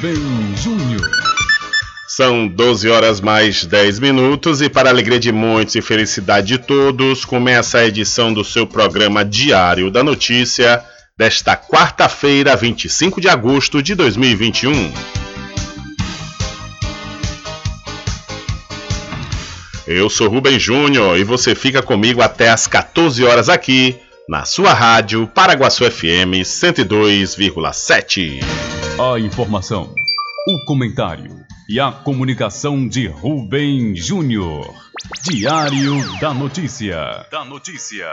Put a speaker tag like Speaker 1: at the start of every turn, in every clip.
Speaker 1: Rubem Júnior.
Speaker 2: São 12 horas mais 10 minutos e para alegria de muitos e felicidade de todos, começa a edição do seu programa Diário da Notícia desta quarta-feira, 25 de agosto de 2021. Eu sou Rubem Júnior e você fica comigo até às 14 horas aqui na sua rádio Paraguaçu FM 102,7.
Speaker 1: A informação, o comentário e a comunicação de Rubem Júnior. Diário da Notícia. Da Notícia.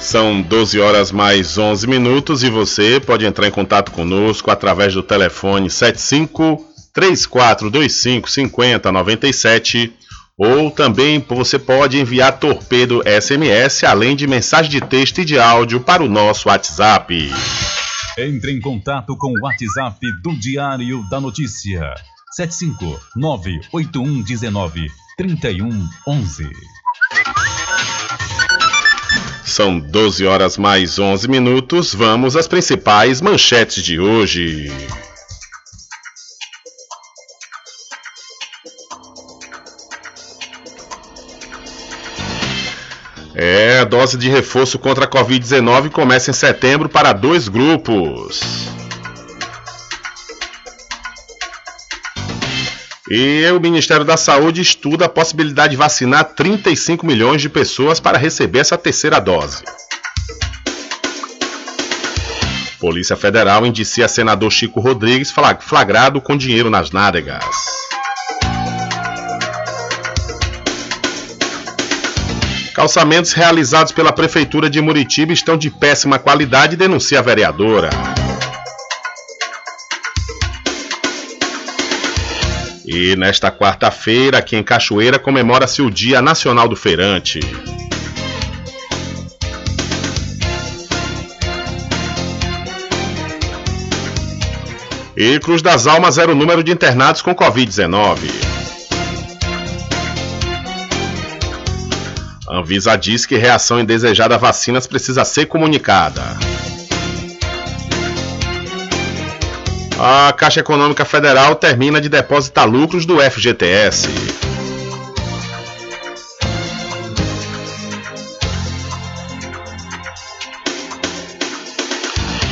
Speaker 2: São 12 horas mais 11 minutos e você pode entrar em contato conosco através do telefone 75 3425 5097 ou também você pode enviar torpedo SMS além de mensagem de texto e de áudio para o nosso WhatsApp.
Speaker 1: Entre em contato com o WhatsApp do Diário da Notícia 75981193111.
Speaker 2: São 12 horas mais 11 minutos. Vamos às principais manchetes de hoje. É, a dose de reforço contra a Covid-19 começa em setembro para dois grupos. E o Ministério da Saúde estuda a possibilidade de vacinar 35 milhões de pessoas para receber essa terceira dose. Polícia Federal indicia senador Chico Rodrigues flagrado com dinheiro nas nádegas. Calçamentos realizados pela Prefeitura de Muritiba estão de péssima qualidade, denuncia a vereadora. E nesta quarta-feira, aqui em Cachoeira, comemora-se o Dia Nacional do Feirante. E Cruz das Almas era o número de internados com Covid-19. Anvisa diz que reação indesejada a vacinas precisa ser comunicada. A Caixa Econômica Federal termina de depositar lucros do FGTS.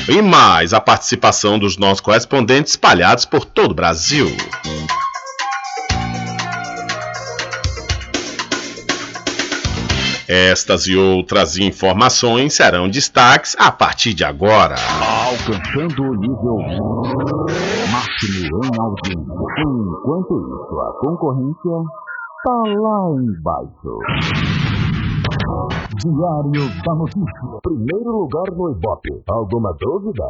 Speaker 2: E mais a participação dos nossos correspondentes espalhados por todo o Brasil. Estas e outras informações serão destaques a partir de agora.
Speaker 3: Alcançando o nível máximo em audiência. Enquanto isso, a concorrência está lá embaixo. Diário da Notícia. Primeiro lugar no Ibope. Alguma dúvida?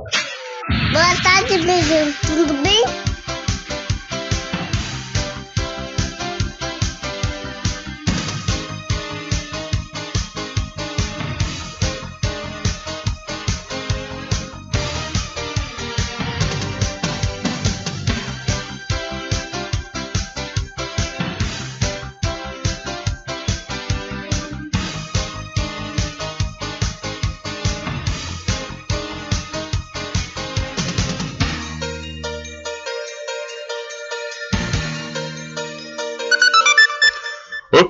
Speaker 4: Boa tarde, beijo. Tudo bem?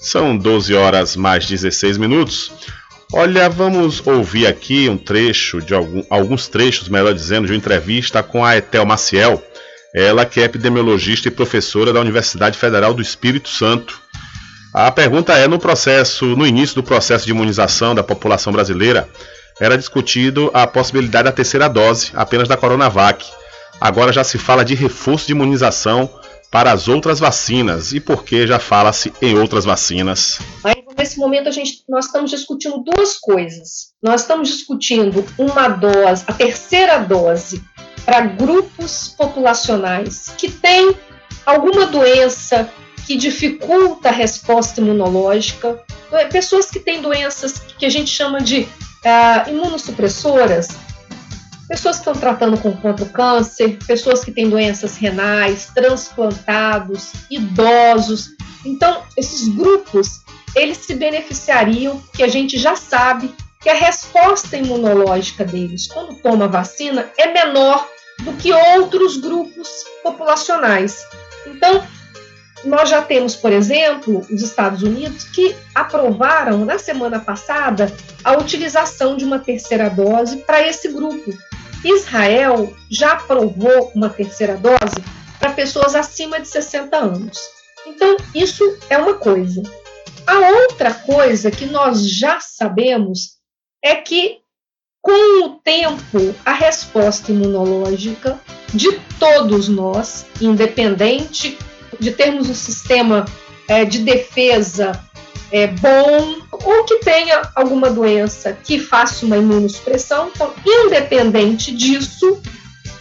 Speaker 2: São 12 horas mais 16 minutos. Olha, vamos ouvir aqui um trecho de algum, alguns trechos, melhor dizendo, de uma entrevista com a Etel Maciel, ela que é epidemiologista e professora da Universidade Federal do Espírito Santo. A pergunta é: no processo, no início do processo de imunização da população brasileira, era discutido a possibilidade da terceira dose apenas da Coronavac. Agora já se fala de reforço de imunização para as outras vacinas e por que já fala-se em outras vacinas?
Speaker 5: Nesse momento a gente, nós estamos discutindo duas coisas. Nós estamos discutindo uma dose, a terceira dose para grupos populacionais que têm alguma doença que dificulta a resposta imunológica, pessoas que têm doenças que a gente chama de uh, imunossupressoras, pessoas que estão tratando com, contra o câncer, pessoas que têm doenças renais, transplantados, idosos. Então, esses grupos, eles se beneficiariam, que a gente já sabe que a resposta imunológica deles, quando toma vacina, é menor do que outros grupos populacionais. Então, nós já temos, por exemplo, os Estados Unidos que aprovaram na semana passada a utilização de uma terceira dose para esse grupo. Israel já aprovou uma terceira dose para pessoas acima de 60 anos. Então, isso é uma coisa. A outra coisa que nós já sabemos é que, com o tempo, a resposta imunológica de todos nós, independente de termos um sistema é, de defesa é, bom ou que tenha alguma doença que faça uma imunossupressão. Então, independente disso,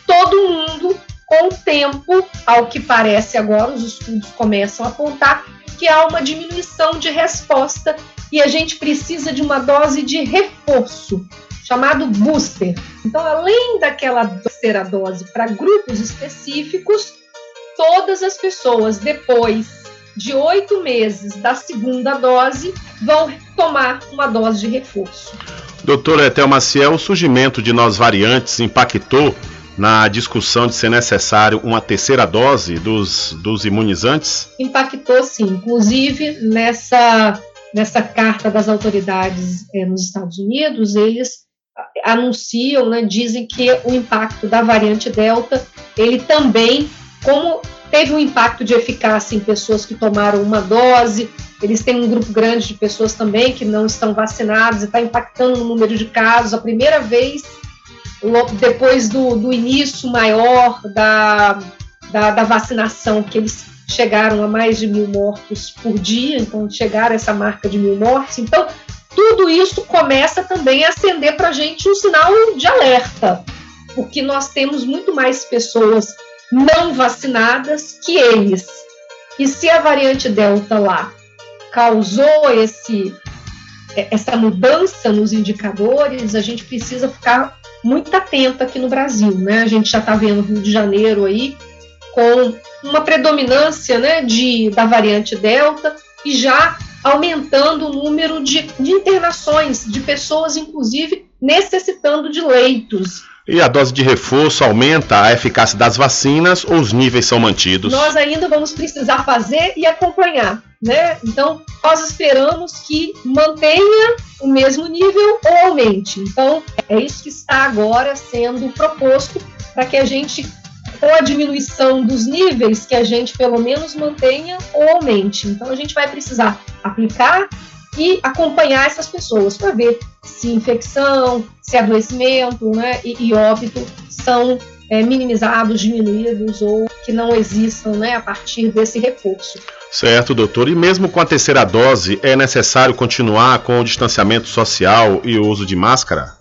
Speaker 5: todo mundo, com o tempo, ao que parece agora, os estudos começam a apontar que há uma diminuição de resposta e a gente precisa de uma dose de reforço, chamado booster. Então, além daquela terceira dose para grupos específicos, todas as pessoas depois de oito meses da segunda dose vão tomar uma dose de reforço.
Speaker 2: Doutora Etel Maciel, o surgimento de novas variantes impactou na discussão de ser necessário uma terceira dose dos, dos imunizantes?
Speaker 5: Impactou sim, inclusive nessa, nessa carta das autoridades eh, nos Estados Unidos, eles anunciam, né, dizem que o impacto da variante Delta, ele também como teve um impacto de eficácia em pessoas que tomaram uma dose, eles têm um grupo grande de pessoas também que não estão vacinadas e está impactando no número de casos. A primeira vez, depois do, do início maior da, da, da, vacinação, que eles chegaram a mais de mil mortos por dia, então chegaram a essa marca de mil mortes. Então, tudo isso começa também a acender para a gente um sinal de alerta, porque nós temos muito mais pessoas não vacinadas que eles. E se a variante Delta lá causou esse, é, essa mudança nos indicadores, a gente precisa ficar muito atento aqui no Brasil, né? A gente já está vendo Rio de Janeiro aí com uma predominância né, de, da variante Delta e já aumentando o número de, de internações, de pessoas, inclusive, necessitando de leitos.
Speaker 2: E a dose de reforço aumenta a eficácia das vacinas ou os níveis são mantidos?
Speaker 5: Nós ainda vamos precisar fazer e acompanhar, né? Então, nós esperamos que mantenha o mesmo nível ou aumente. Então, é isso que está agora sendo proposto para que a gente com a diminuição dos níveis que a gente pelo menos mantenha ou aumente. Então a gente vai precisar aplicar e acompanhar essas pessoas para ver se infecção, se adoecimento né, e, e óbito são é, minimizados, diminuídos ou que não existam né, a partir desse reforço.
Speaker 2: Certo, doutor. E mesmo com a terceira dose, é necessário continuar com o distanciamento social e o uso de máscara?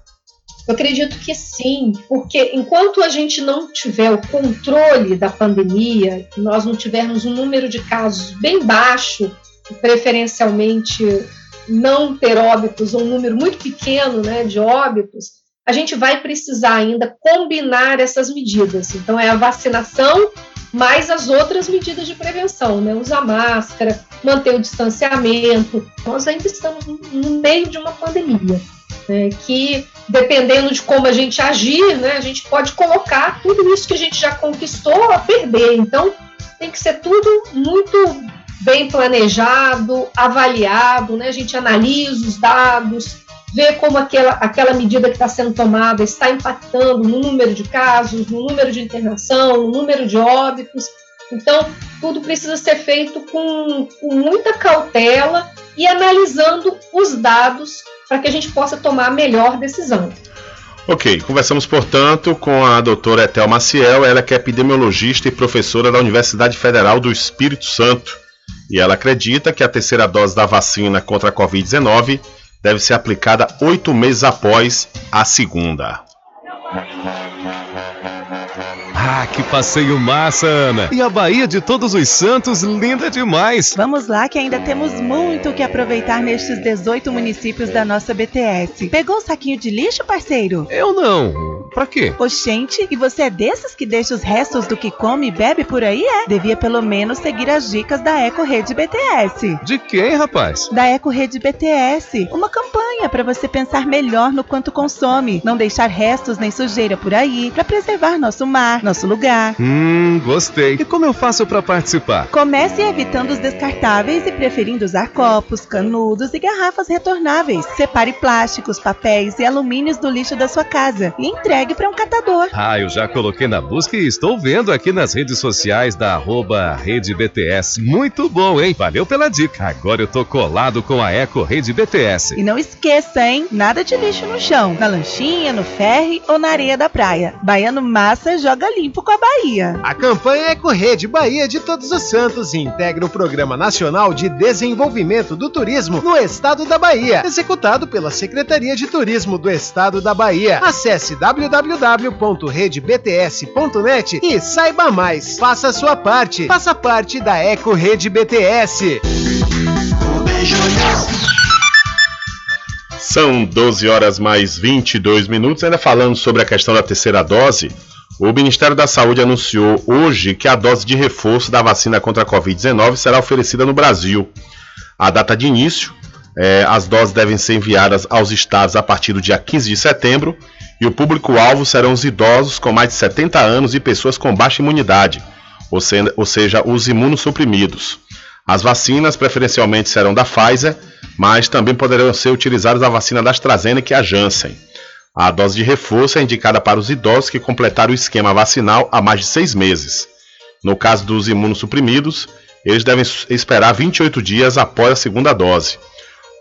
Speaker 5: Eu acredito que sim, porque enquanto a gente não tiver o controle da pandemia, nós não tivermos um número de casos bem baixo, preferencialmente não ter óbitos, um número muito pequeno né, de óbitos, a gente vai precisar ainda combinar essas medidas. Então, é a vacinação mais as outras medidas de prevenção, né? Usar máscara, manter o distanciamento. Nós ainda estamos no meio de uma pandemia, né? que dependendo de como a gente agir, né, a gente pode colocar tudo isso que a gente já conquistou a perder. Então, tem que ser tudo muito bem planejado, avaliado, né? A gente analisa os dados, vê como aquela, aquela medida que está sendo tomada está impactando no número de casos, no número de internação, no número de óbitos. Então, tudo precisa ser feito com, com muita cautela e analisando os dados para que a gente possa tomar a melhor decisão.
Speaker 2: Ok, conversamos, portanto, com a doutora Etel Maciel, ela que é epidemiologista e professora da Universidade Federal do Espírito Santo. E ela acredita que a terceira dose da vacina contra a Covid-19 deve ser aplicada oito meses após a segunda.
Speaker 6: Ah, que passeio massa, Ana! E a Bahia de Todos os Santos, linda demais!
Speaker 7: Vamos lá que ainda temos muito o que aproveitar nestes 18 municípios da nossa BTS. Pegou o um saquinho de lixo, parceiro?
Speaker 6: Eu não. Pra quê?
Speaker 7: Oxente, e você é desses que deixa os restos do que come e bebe por aí, é? Devia pelo menos seguir as dicas da Eco Rede BTS.
Speaker 6: De quem, rapaz?
Speaker 7: Da Eco Rede BTS. Uma campanha para você pensar melhor no quanto consome, não deixar restos nem sujeira por aí, para preservar nosso mar, nosso lugar.
Speaker 6: Hum, gostei. E como eu faço para participar?
Speaker 7: Comece evitando os descartáveis e preferindo usar copos, canudos e garrafas retornáveis. Separe plásticos, papéis e alumínios do lixo da sua casa e entregue para um catador.
Speaker 6: Ah, eu já coloquei na busca e estou vendo aqui nas redes sociais da arroba Rede BTS. Muito bom, hein? Valeu pela dica. Agora eu tô colado com a Eco Rede BTS.
Speaker 7: E não esqueça, hein? Nada de lixo no chão, na lanchinha, no ferry ou na areia da praia. Baiano Massa joga limpo com a Bahia.
Speaker 8: A campanha Eco Rede Bahia de Todos os Santos integra o Programa Nacional de Desenvolvimento do Turismo no Estado da Bahia, executado pela Secretaria de Turismo do Estado da Bahia. Acesse www.redebts.net e saiba mais. Faça a sua parte. Faça parte da Eco Rede BTS.
Speaker 2: São 12 horas mais 22 minutos. Ainda falando sobre a questão da terceira dose, o Ministério da Saúde anunciou hoje que a dose de reforço da vacina contra a Covid-19 será oferecida no Brasil. A data de início, é, as doses devem ser enviadas aos estados a partir do dia 15 de setembro e o público-alvo serão os idosos com mais de 70 anos e pessoas com baixa imunidade, ou, se, ou seja, os imunossuprimidos. As vacinas preferencialmente serão da Pfizer, mas também poderão ser utilizadas a vacina da AstraZeneca e a Janssen. A dose de reforço é indicada para os idosos que completaram o esquema vacinal há mais de seis meses. No caso dos imunossuprimidos, eles devem esperar 28 dias após a segunda dose.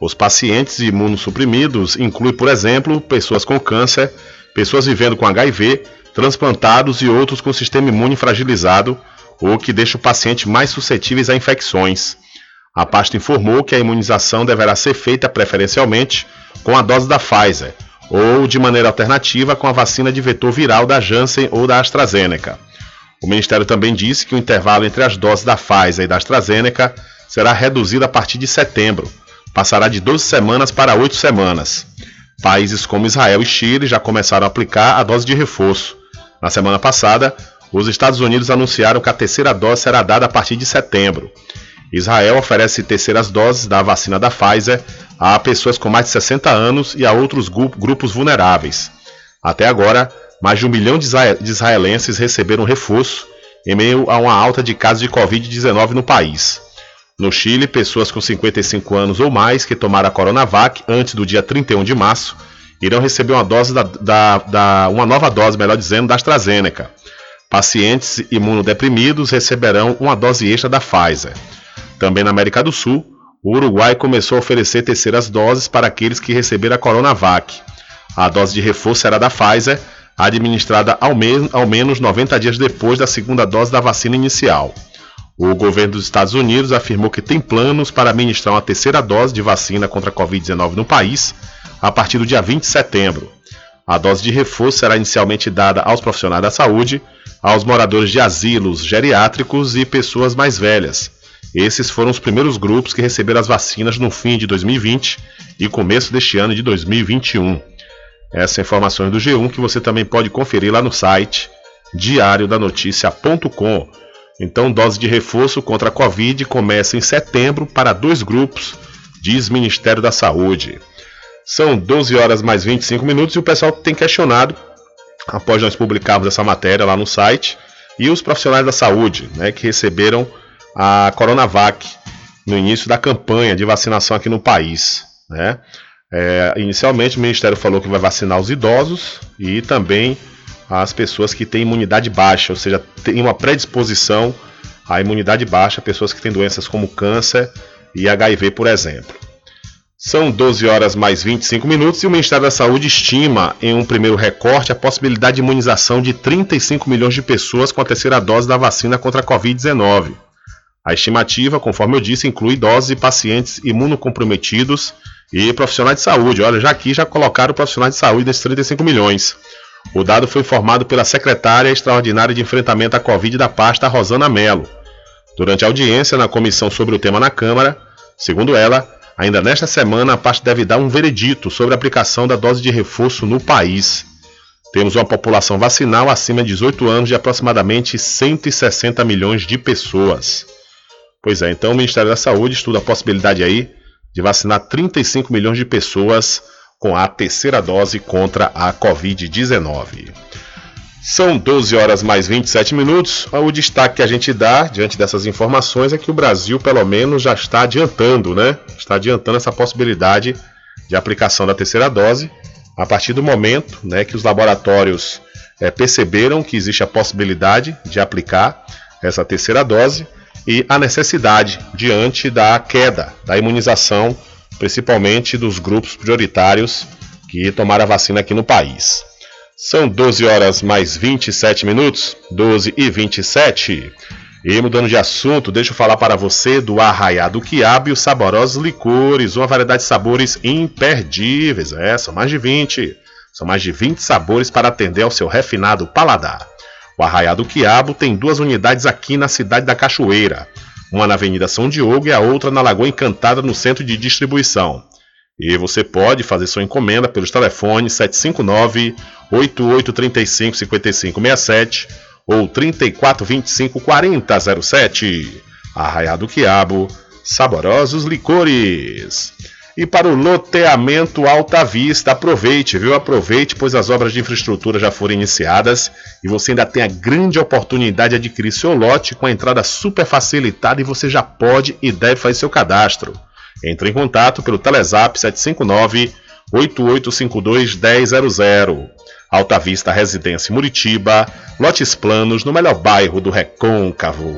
Speaker 2: Os pacientes imunossuprimidos incluem, por exemplo, pessoas com câncer, pessoas vivendo com HIV, transplantados e outros com sistema imune fragilizado, o que deixa o paciente mais suscetíveis a infecções. A pasta informou que a imunização deverá ser feita preferencialmente com a dose da Pfizer ou de maneira alternativa com a vacina de vetor viral da Janssen ou da AstraZeneca. O Ministério também disse que o intervalo entre as doses da Pfizer e da AstraZeneca será reduzido a partir de setembro, passará de 12 semanas para 8 semanas. Países como Israel e Chile já começaram a aplicar a dose de reforço. Na semana passada, os Estados Unidos anunciaram que a terceira dose será dada a partir de setembro. Israel oferece terceiras doses da vacina da Pfizer a pessoas com mais de 60 anos e a outros grupos vulneráveis. Até agora, mais de um milhão de israelenses receberam reforço em meio a uma alta de casos de Covid-19 no país. No Chile, pessoas com 55 anos ou mais que tomaram a Coronavac antes do dia 31 de março irão receber uma dose da, da, da uma nova dose, melhor dizendo, da AstraZeneca. Pacientes imunodeprimidos receberão uma dose extra da Pfizer. Também na América do Sul, o Uruguai começou a oferecer terceiras doses para aqueles que receberam a Coronavac. A dose de reforço será da Pfizer, administrada ao, me ao menos 90 dias depois da segunda dose da vacina inicial. O governo dos Estados Unidos afirmou que tem planos para administrar uma terceira dose de vacina contra a Covid-19 no país a partir do dia 20 de setembro. A dose de reforço será inicialmente dada aos profissionais da saúde, aos moradores de asilos geriátricos e pessoas mais velhas. Esses foram os primeiros grupos que receberam as vacinas no fim de 2020 e começo deste ano de 2021. Essas informações do G1 que você também pode conferir lá no site diariodanoticia.com. Então, dose de reforço contra a Covid começa em setembro para dois grupos, diz Ministério da Saúde. São 12 horas mais 25 minutos e o pessoal tem questionado, após nós publicarmos essa matéria lá no site, e os profissionais da saúde né, que receberam a Coronavac no início da campanha de vacinação aqui no país. Né? É, inicialmente o Ministério falou que vai vacinar os idosos e também as pessoas que têm imunidade baixa, ou seja, tem uma predisposição à imunidade baixa, pessoas que têm doenças como câncer e HIV, por exemplo. São 12 horas mais 25 minutos e o Ministério da Saúde estima, em um primeiro recorte, a possibilidade de imunização de 35 milhões de pessoas com a terceira dose da vacina contra a Covid-19. A estimativa, conforme eu disse, inclui idosos e pacientes imunocomprometidos e profissionais de saúde. Olha, já aqui já colocaram profissionais de saúde desses 35 milhões. O dado foi informado pela secretária extraordinária de enfrentamento à Covid da pasta, Rosana Mello. Durante a audiência na comissão sobre o tema na Câmara, segundo ela, ainda nesta semana a pasta deve dar um veredito sobre a aplicação da dose de reforço no país. Temos uma população vacinal acima de 18 anos de aproximadamente 160 milhões de pessoas. Pois é, então o Ministério da Saúde estuda a possibilidade aí de vacinar 35 milhões de pessoas com a terceira dose contra a Covid-19. São 12 horas mais 27 minutos. O destaque que a gente dá diante dessas informações é que o Brasil, pelo menos, já está adiantando, né? Está adiantando essa possibilidade de aplicação da terceira dose a partir do momento né, que os laboratórios é, perceberam que existe a possibilidade de aplicar essa terceira dose e a necessidade diante da queda da imunização, principalmente dos grupos prioritários que tomaram a vacina aqui no país. São 12 horas mais 27 minutos, 12 e 27. E mudando de assunto, deixa eu falar para você do Arraiado Quiabo e os saborosos licores, uma variedade de sabores imperdíveis. É, são mais de 20. São mais de 20 sabores para atender ao seu refinado paladar. O Arraiado Quiabo tem duas unidades aqui na cidade da Cachoeira, uma na Avenida São Diogo e a outra na Lagoa Encantada, no centro de distribuição. E você pode fazer sua encomenda pelos telefones 759 8835 5567 ou 3425 4007. Arraiado do Quiabo, saborosos licores. E para o loteamento Alta Vista, aproveite, viu? Aproveite, pois as obras de infraestrutura já foram iniciadas e você ainda tem a grande oportunidade de adquirir seu lote com a entrada super facilitada e você já pode e deve fazer seu cadastro. Entre em contato pelo Telezap 759 8852 1000. Alta Vista Residência Muritiba, lotes planos no melhor bairro do Recôncavo.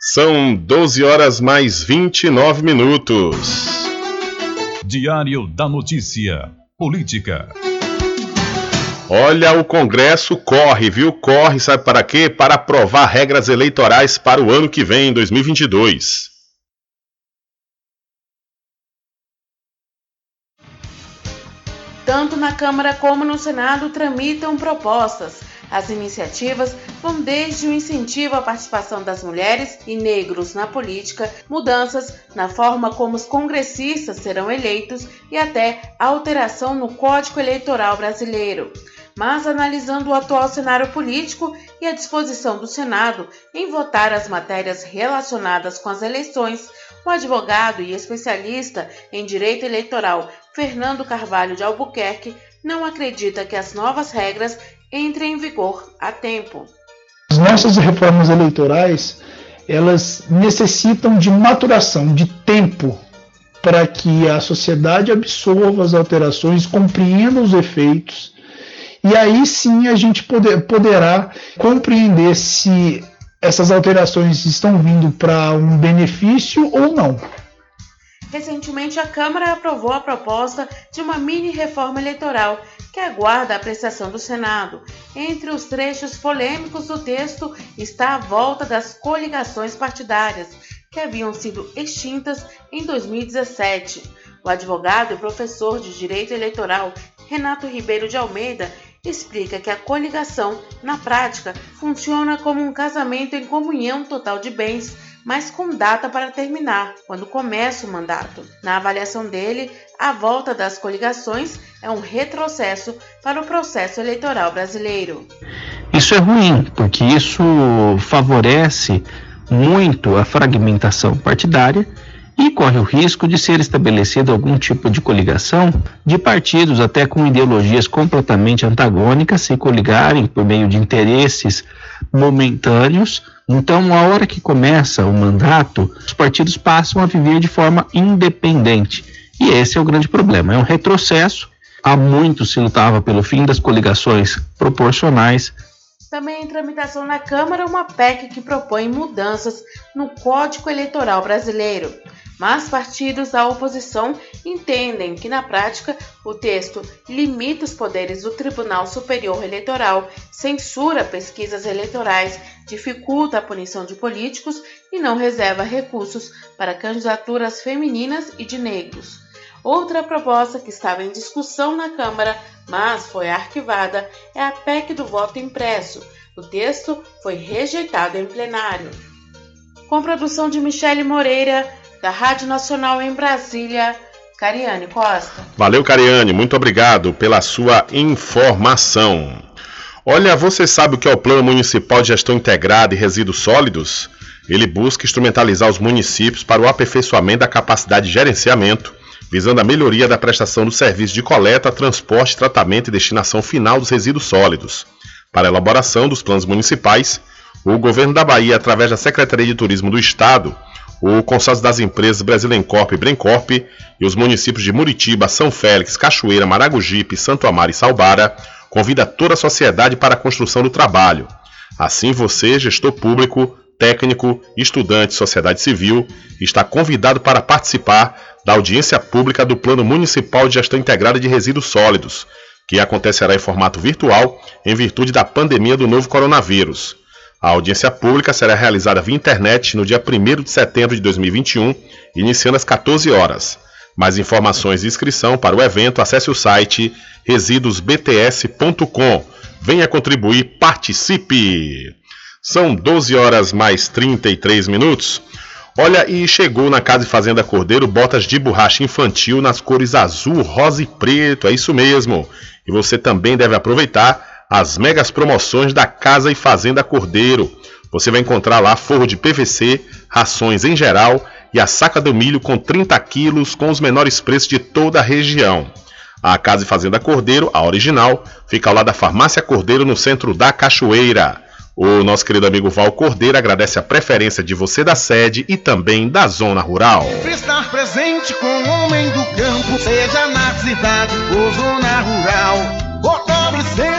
Speaker 2: São 12 horas mais 29 minutos.
Speaker 1: Diário da Notícia. Política.
Speaker 2: Olha, o Congresso corre, viu? Corre, sabe para quê? Para aprovar regras eleitorais para o ano que vem, 2022.
Speaker 9: Tanto na Câmara como no Senado tramitam propostas. As iniciativas vão desde o incentivo à participação das mulheres e negros na política, mudanças na forma como os congressistas serão eleitos e até alteração no Código Eleitoral brasileiro. Mas analisando o atual cenário político e a disposição do Senado em votar as matérias relacionadas com as eleições, o advogado e especialista em direito eleitoral Fernando Carvalho de Albuquerque não acredita que as novas regras entrem em vigor a tempo.
Speaker 10: As nossas reformas eleitorais, elas necessitam de maturação, de tempo para que a sociedade absorva as alterações, compreenda os efeitos e aí sim a gente poder, poderá compreender se essas alterações estão vindo para um benefício ou não.
Speaker 9: Recentemente, a Câmara aprovou a proposta de uma mini reforma eleitoral que aguarda a apreciação do Senado. Entre os trechos polêmicos do texto está a volta das coligações partidárias, que haviam sido extintas em 2017. O advogado e professor de Direito Eleitoral Renato Ribeiro de Almeida explica que a coligação, na prática, funciona como um casamento em comunhão total de bens mas com data para terminar, quando começa o mandato. Na avaliação dele, a volta das coligações é um retrocesso para o processo eleitoral brasileiro.
Speaker 11: Isso é ruim, porque isso favorece muito a fragmentação partidária e corre o risco de ser estabelecido algum tipo de coligação de partidos até com ideologias completamente antagônicas se coligarem por meio de interesses momentâneos. Então, a hora que começa o mandato, os partidos passam a viver de forma independente. E esse é o grande problema. É um retrocesso. Há muito se lutava pelo fim das coligações proporcionais.
Speaker 9: Também em tramitação na Câmara uma PEC que propõe mudanças no Código Eleitoral Brasileiro mas partidos da oposição entendem que, na prática, o texto limita os poderes do Tribunal Superior Eleitoral, censura pesquisas eleitorais, dificulta a punição de políticos e não reserva recursos para candidaturas femininas e de negros. Outra proposta que estava em discussão na Câmara, mas foi arquivada, é a PEC do voto impresso. O texto foi rejeitado em plenário. Com produção de Michele Moreira, da Rádio Nacional em Brasília, Cariane Costa.
Speaker 2: Valeu, Cariane, muito obrigado pela sua informação. Olha, você sabe o que é o Plano Municipal de Gestão Integrada e Resíduos Sólidos? Ele busca instrumentalizar os municípios para o aperfeiçoamento da capacidade de gerenciamento, visando a melhoria da prestação do serviço de coleta, transporte, tratamento e destinação final dos resíduos sólidos. Para a elaboração dos planos municipais, o governo da Bahia, através da Secretaria de Turismo do Estado, o consórcio das empresas Brasilencorp e Brencorp e os municípios de Muritiba, São Félix, Cachoeira, Maragogipe, Santo Amaro e Salbara convida toda a sociedade para a construção do trabalho. Assim você, gestor público, técnico, estudante, sociedade civil, está convidado para participar da audiência pública do Plano Municipal de Gestão Integrada de Resíduos Sólidos, que acontecerá em formato virtual em virtude da pandemia do novo coronavírus. A audiência pública será realizada via internet no dia 1 de setembro de 2021, iniciando às 14 horas. Mais informações e inscrição para o evento, acesse o site residuosbts.com. Venha contribuir, participe! São 12 horas mais 33 minutos. Olha, e chegou na Casa e Fazenda Cordeiro botas de borracha infantil nas cores azul, rosa e preto, é isso mesmo. E você também deve aproveitar as megas promoções da Casa e Fazenda Cordeiro. Você vai encontrar lá forro de PVC, rações em geral e a saca do milho com 30 quilos com os menores preços de toda a região. A Casa e Fazenda Cordeiro, a original, fica ao lado da Farmácia Cordeiro no centro da Cachoeira. O nosso querido amigo Val Cordeiro agradece a preferência de você da sede e também da zona rural.
Speaker 12: Estar presente com o homem do campo, seja na cidade ou zona rural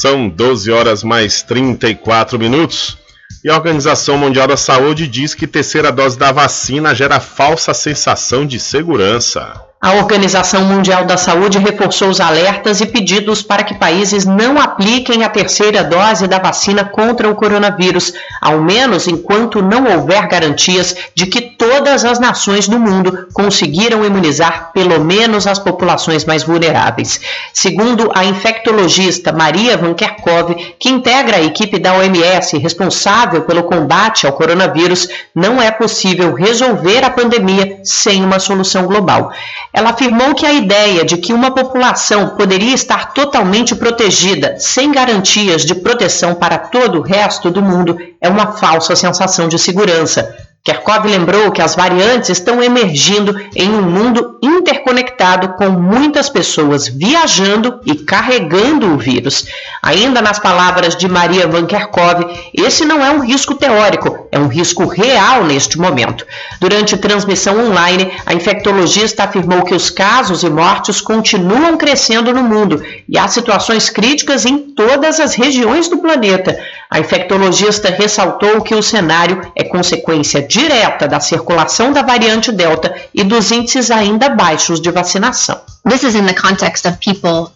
Speaker 2: São 12 horas mais 34 minutos. E a Organização Mundial da Saúde diz que terceira dose da vacina gera falsa sensação de segurança.
Speaker 13: A Organização Mundial da Saúde reforçou os alertas e pedidos para que países não apliquem a terceira dose da vacina contra o coronavírus, ao menos enquanto não houver garantias de que todas as nações do mundo conseguiram imunizar pelo menos as populações mais vulneráveis. Segundo a infectologista Maria Van Kerkhove, que integra a equipe da OMS responsável pelo combate ao coronavírus, não é possível resolver a pandemia sem uma solução global. Ela afirmou que a ideia de que uma população poderia estar totalmente protegida, sem garantias de proteção para todo o resto do mundo, é uma falsa sensação de segurança. Kerkov lembrou que as variantes estão emergindo em um mundo interconectado com muitas pessoas viajando e carregando o vírus. Ainda nas palavras de Maria Van Kerkov, esse não é um risco teórico, é um risco real neste momento. Durante transmissão online, a infectologista afirmou que os casos e mortes continuam crescendo no mundo e há situações críticas em todas as regiões do planeta. A infectologista ressaltou que o cenário é consequência direta da circulação da variante Delta e dos índices ainda baixos de vacinação.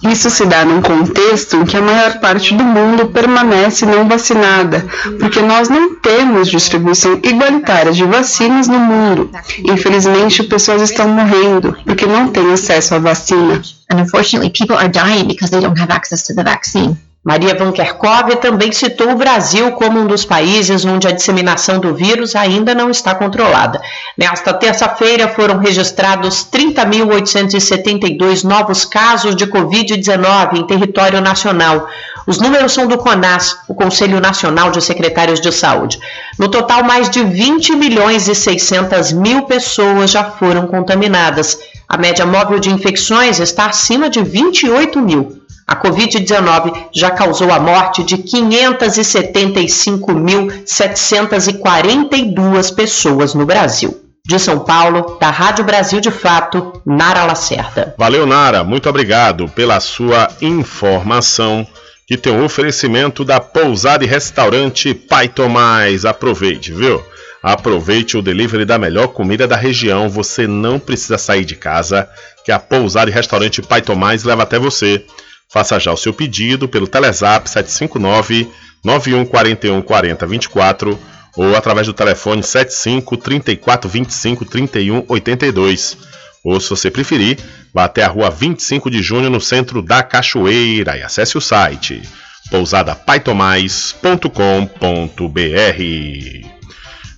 Speaker 14: Isso se dá num contexto em que a maior parte do mundo permanece não vacinada, porque nós não temos distribuição igualitária de vacinas no mundo. Infelizmente, pessoas estão morrendo porque não têm acesso à vacina.
Speaker 13: And unfortunately, people are dying because they don't have access to the vaccine. Maria Van Kerkhove também citou o Brasil como um dos países onde a disseminação do vírus ainda não está controlada. Nesta terça-feira foram registrados 30.872 novos casos de Covid-19 em território nacional. Os números são do CONAS, o Conselho Nacional de Secretários de Saúde. No total, mais de 20 milhões e 600 mil pessoas já foram contaminadas. A média móvel de infecções está acima de 28 mil. A Covid-19 já causou a morte de 575.742 pessoas no Brasil. De São Paulo, da Rádio Brasil de Fato, Nara Lacerda.
Speaker 2: Valeu, Nara. Muito obrigado pela sua informação. Que tem um oferecimento da pousada e restaurante Pai Tomás. Aproveite, viu? Aproveite o delivery da melhor comida da região. Você não precisa sair de casa, que a pousada e restaurante Pai Tomás leva até você. Faça já o seu pedido pelo Telezap 759 9141 4024 ou através do telefone 75 34 25 31 82. Ou se você preferir, vá até a rua 25 de junho no centro da Cachoeira e acesse o site pousadapaitomais.com.br.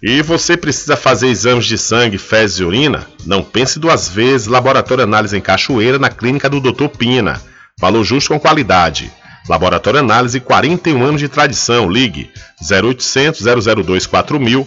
Speaker 2: E você precisa fazer exames de sangue, fezes e urina? Não pense duas vezes. Laboratório Análise em Cachoeira na clínica do Dr. Pina. Valor justo com qualidade. Laboratório Análise, 41 anos de tradição. Ligue 0800 002 4000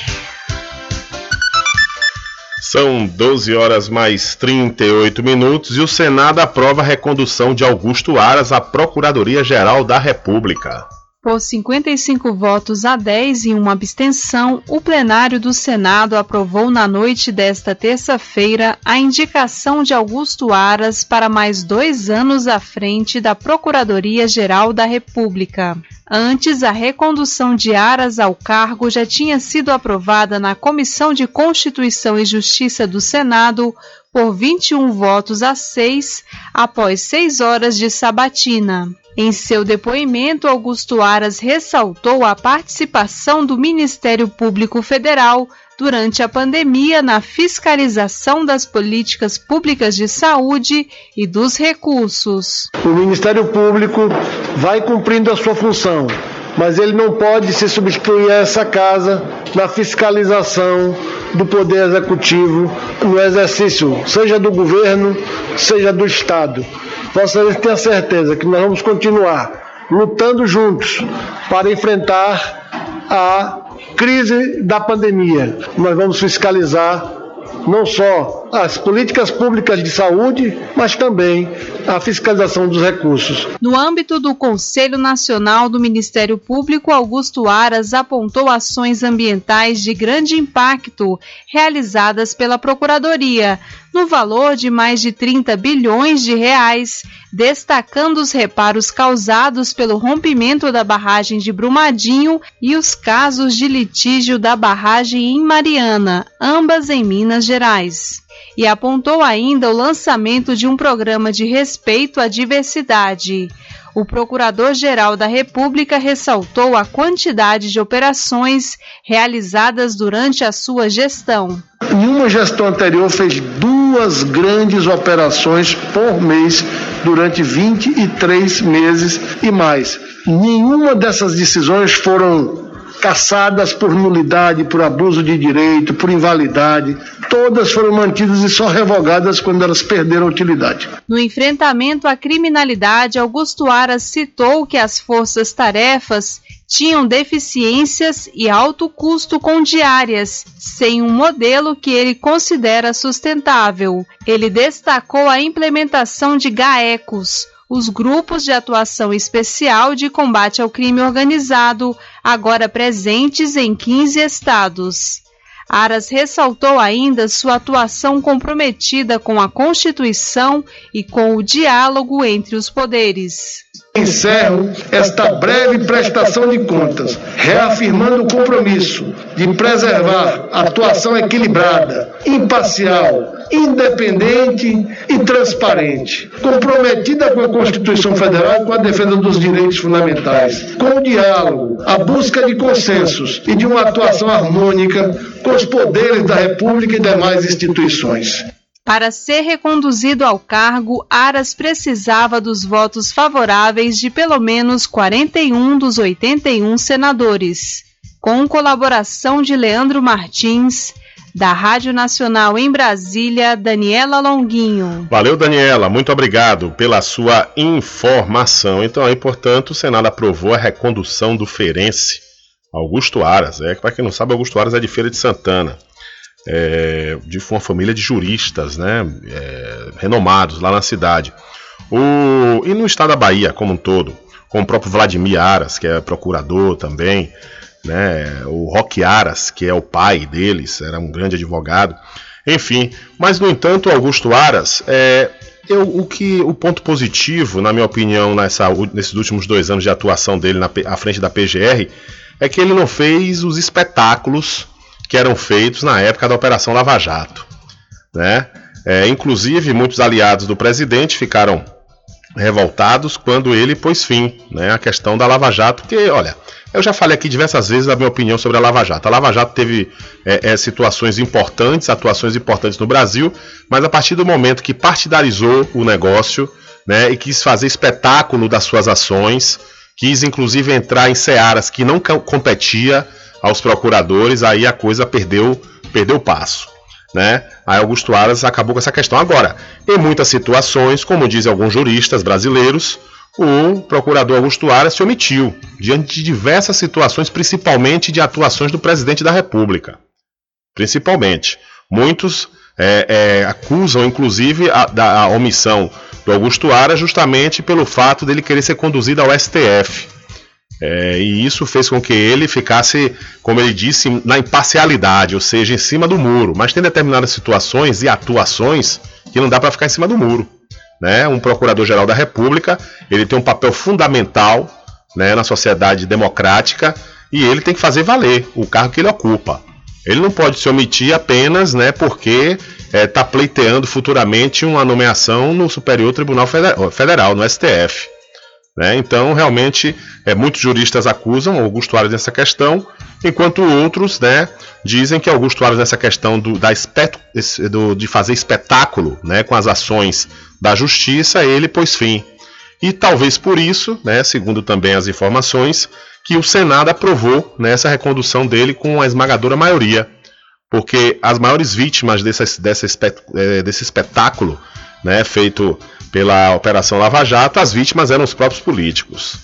Speaker 2: São 12 horas mais 38 minutos e o Senado aprova a recondução de Augusto Aras à Procuradoria-Geral da República.
Speaker 15: Por 55 votos a 10 e uma abstenção, o plenário do Senado aprovou na noite desta terça-feira a indicação de Augusto Aras para mais dois anos à frente da Procuradoria-Geral da República. Antes, a recondução de Aras ao cargo já tinha sido aprovada na Comissão de Constituição e Justiça do Senado por 21 votos a 6, após seis horas de sabatina. Em seu depoimento, Augusto Aras ressaltou a participação do Ministério Público Federal durante a pandemia na fiscalização das políticas públicas de saúde e dos recursos.
Speaker 16: O Ministério Público vai cumprindo a sua função, mas ele não pode se substituir a essa casa na fiscalização do Poder Executivo no exercício, seja do governo, seja do Estado. Vossa tenha certeza que nós vamos continuar lutando juntos para enfrentar a crise da pandemia. Nós vamos fiscalizar não só as políticas públicas de saúde, mas também a fiscalização dos recursos.
Speaker 15: No âmbito do Conselho Nacional do Ministério Público, Augusto Aras apontou ações ambientais de grande impacto realizadas pela Procuradoria, no valor de mais de 30 bilhões de reais, destacando os reparos causados pelo rompimento da barragem de Brumadinho e os casos de litígio da barragem em Mariana, ambas em Minas Gerais. E apontou ainda o lançamento de um programa de respeito à diversidade. O Procurador-Geral da República ressaltou a quantidade de operações realizadas durante a sua gestão.
Speaker 16: Nenhuma gestão anterior fez duas grandes operações por mês durante 23 meses e mais. Nenhuma dessas decisões foram caçadas por nulidade, por abuso de direito, por invalidade. Todas foram mantidas e só revogadas quando elas perderam utilidade.
Speaker 15: No enfrentamento à criminalidade, Augusto Aras citou que as forças-tarefas tinham deficiências e alto custo com diárias, sem um modelo que ele considera sustentável. Ele destacou a implementação de GAECOS, os grupos de atuação especial de combate ao crime organizado, agora presentes em 15 estados. Aras ressaltou ainda sua atuação comprometida com a Constituição e com o diálogo entre os poderes.
Speaker 16: Encerro esta breve prestação de contas, reafirmando o compromisso de preservar atuação equilibrada, imparcial, independente e transparente, comprometida com a Constituição Federal e com a defesa dos direitos fundamentais, com o diálogo, a busca de consensos e de uma atuação harmônica com os poderes da República e demais instituições.
Speaker 15: Para ser reconduzido ao cargo, Aras precisava dos votos favoráveis de pelo menos 41 dos 81 senadores. Com colaboração de Leandro Martins, da Rádio Nacional em Brasília, Daniela Longuinho.
Speaker 2: Valeu, Daniela. Muito obrigado pela sua informação. Então, aí, portanto, o Senado aprovou a recondução do ferense Augusto Aras. É, para quem não sabe, Augusto Aras é de Feira de Santana é, de uma família de juristas, né, é, renomados lá na cidade. O, e no estado da Bahia como um todo, com o próprio Vladimir Aras, que é procurador também, né, o Roque Aras, que é o pai deles, era um grande advogado. Enfim, mas no entanto, Augusto Aras, é, eu, o que o ponto positivo, na minha opinião, nessa, nesses últimos dois anos de atuação dele na, à frente da PGR, é que ele não fez os espetáculos que eram feitos na época da Operação Lava Jato. Né? É, inclusive, muitos aliados do presidente ficaram revoltados quando ele pôs fim né, à questão da Lava Jato, porque, olha, eu já falei aqui diversas vezes a minha opinião sobre a Lava Jato. A Lava Jato teve é, é, situações importantes, atuações importantes no Brasil, mas a partir do momento que partidarizou o negócio né, e quis fazer espetáculo das suas ações, quis inclusive entrar em searas que não competia aos procuradores, aí a coisa perdeu perdeu passo. Né? Aí Augusto Aras acabou com essa questão. Agora, em muitas situações, como dizem alguns juristas brasileiros, o procurador Augusto Aras se omitiu diante de diversas situações, principalmente de atuações do presidente da República. Principalmente. Muitos é, é, acusam, inclusive, a, da a omissão do Augusto Aras justamente pelo fato dele querer ser conduzido ao STF. É, e isso fez com que ele ficasse, como ele disse, na imparcialidade, ou seja, em cima do muro. Mas tem determinadas situações e atuações que não dá para ficar em cima do muro. Né? Um procurador-geral da República, ele tem um papel fundamental né, na sociedade democrática e ele tem que fazer valer o cargo que ele ocupa. Ele não pode se omitir apenas né, porque está é, tá pleiteando futuramente uma nomeação no Superior Tribunal Federal, no STF. Né? Então, realmente, é, muitos juristas acusam Augusto Aras nessa questão, enquanto outros né, dizem que Augusto Aras, nessa questão do, da espet, do, de fazer espetáculo né, com as ações da justiça, ele pôs fim. E talvez por isso, né, segundo também as informações, que o Senado aprovou nessa né, recondução dele com a esmagadora maioria. Porque as maiores vítimas desse, desse, é, desse espetáculo né, feito pela Operação Lava Jato, as vítimas eram os próprios políticos.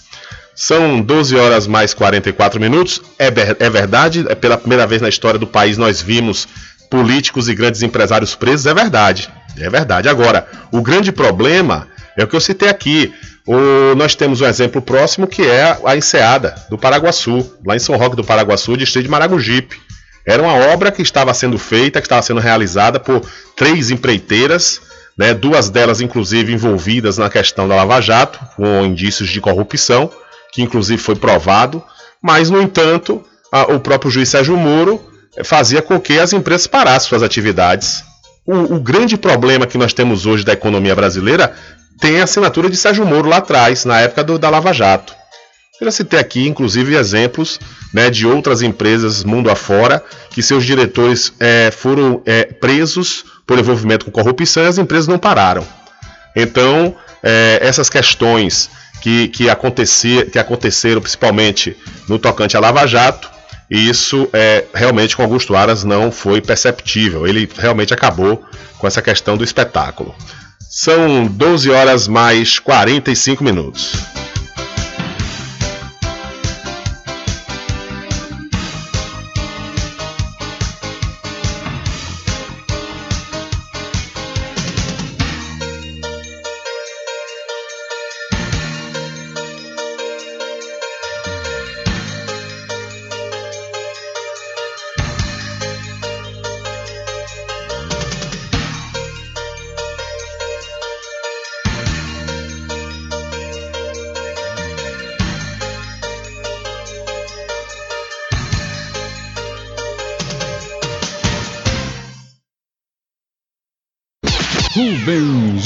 Speaker 2: São 12 horas mais 44 minutos. É, é verdade, é pela primeira vez na história do país nós vimos políticos e grandes empresários presos, é verdade. É verdade. Agora, o grande problema é o que eu citei aqui. O, nós temos um exemplo próximo que é a enseada do Paraguaçu, lá em São Roque do Paraguaçu, distrito de Maragogipe. Era uma obra que estava sendo feita, que estava sendo realizada por três empreiteiras né, duas delas inclusive envolvidas na questão da Lava Jato, com indícios de corrupção, que inclusive foi provado, mas no entanto, a, o próprio juiz Sérgio Moro eh, fazia com que as empresas parassem suas atividades. O, o grande problema que nós temos hoje da economia brasileira tem a assinatura de Sérgio Moro lá atrás, na época do, da Lava Jato. Eu citei aqui, inclusive, exemplos né, de outras empresas mundo afora que seus diretores é, foram é, presos por envolvimento com corrupção e as empresas não pararam. Então, é, essas questões que, que, acontecia, que aconteceram principalmente no tocante a Lava Jato, isso é, realmente com Augusto Aras não foi perceptível. Ele realmente acabou com essa questão do espetáculo. São 12 horas mais 45 minutos.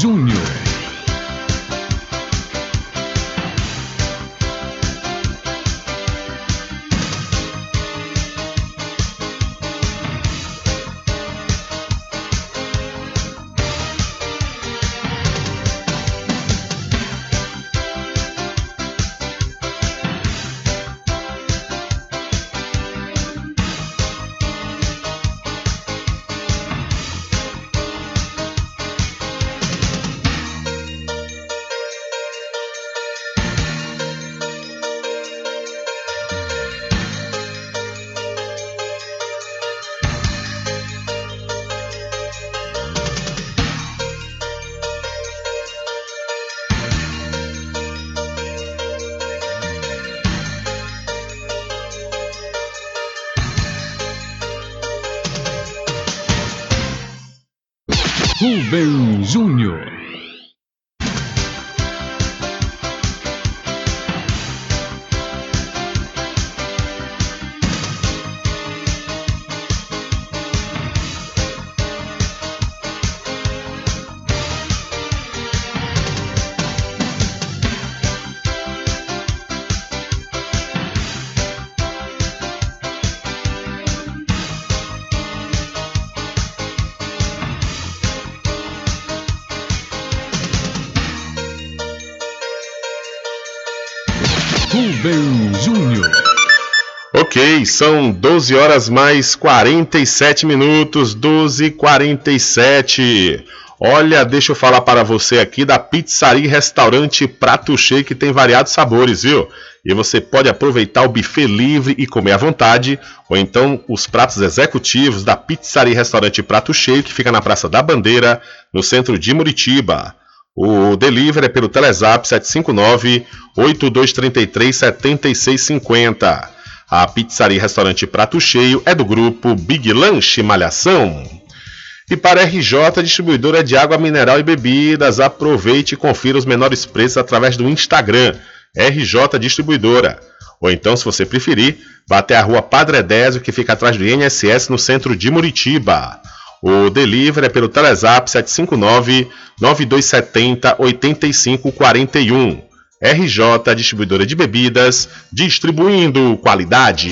Speaker 1: Júnior.
Speaker 2: São 12 horas mais 47 minutos, 12 e 47. Olha, deixa eu falar para você aqui da Pizzaria Restaurante Prato Cheio que tem variados sabores, viu? E você pode aproveitar o buffet livre e comer à vontade, ou então os pratos executivos da Pizzaria Restaurante Prato Cheio que fica na Praça da Bandeira, no centro de Muritiba. O delivery é pelo Telezap 759-8233-7650. A pizzaria e restaurante Prato Cheio é do grupo Big Lanche Malhação. E para a RJ, distribuidora de água mineral e bebidas, aproveite e confira os menores preços através do Instagram, RJ Distribuidora. Ou então, se você preferir, vá até a rua Padre Edésio, que fica atrás do INSS, no centro de Muritiba. O delivery é pelo Telezap 759-9270-8541. RJ Distribuidora de Bebidas, distribuindo qualidade.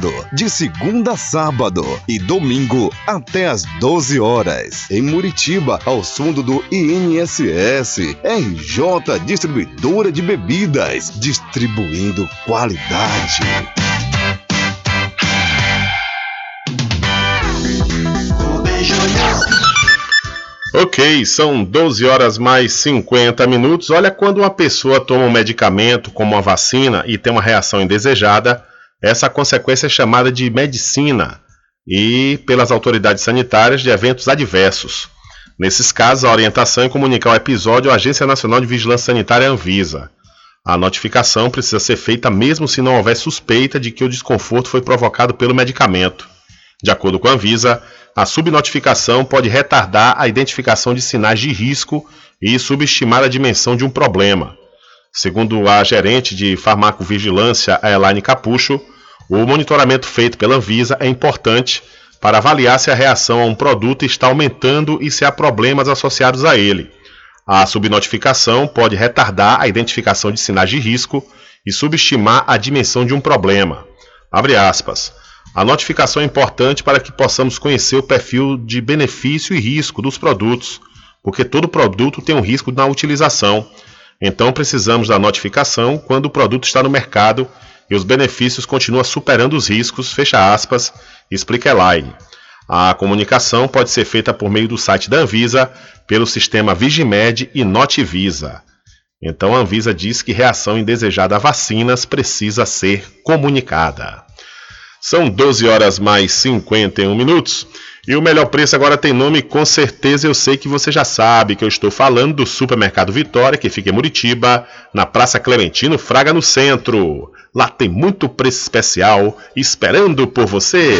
Speaker 17: Funcionando de segunda a sábado e domingo até às 12 horas. Em Muritiba, ao fundo do INSS, RJ Distribuidora de Bebidas, distribuindo qualidade.
Speaker 2: Ok, são 12 horas mais 50 minutos. Olha, quando uma pessoa toma um medicamento, como uma vacina, e tem uma reação indesejada, essa consequência é chamada de medicina e, pelas autoridades sanitárias, de eventos adversos. Nesses casos, a orientação é comunicar o episódio à Agência Nacional de Vigilância Sanitária Anvisa. A notificação precisa ser feita mesmo se não houver suspeita de que o desconforto foi provocado pelo medicamento. De acordo com a Anvisa, a subnotificação pode retardar a identificação de sinais de risco e subestimar a dimensão de um problema. Segundo a gerente de farmacovigilância, Elaine Capucho, o monitoramento feito pela Anvisa é importante para avaliar se a reação a um produto está aumentando e se há problemas associados a ele. A subnotificação pode retardar a identificação de sinais de risco e subestimar a dimensão de um problema. Abre aspas. A notificação é importante para que possamos conhecer o perfil de benefício e risco dos produtos, porque todo produto tem um risco na utilização. Então precisamos da notificação quando o produto está no mercado e os benefícios continuam superando os riscos, fecha aspas, explica Elaine. A comunicação pode ser feita por meio do site da Anvisa, pelo sistema Vigimed e Notivisa. Então a Anvisa diz que reação indesejada a vacinas precisa ser comunicada. São 12 horas mais 51 minutos. E o melhor preço agora tem nome, com certeza eu sei que você já sabe que eu estou falando do Supermercado Vitória, que fica em Muritiba, na Praça Clementino Fraga, no centro. Lá tem muito preço especial esperando por você.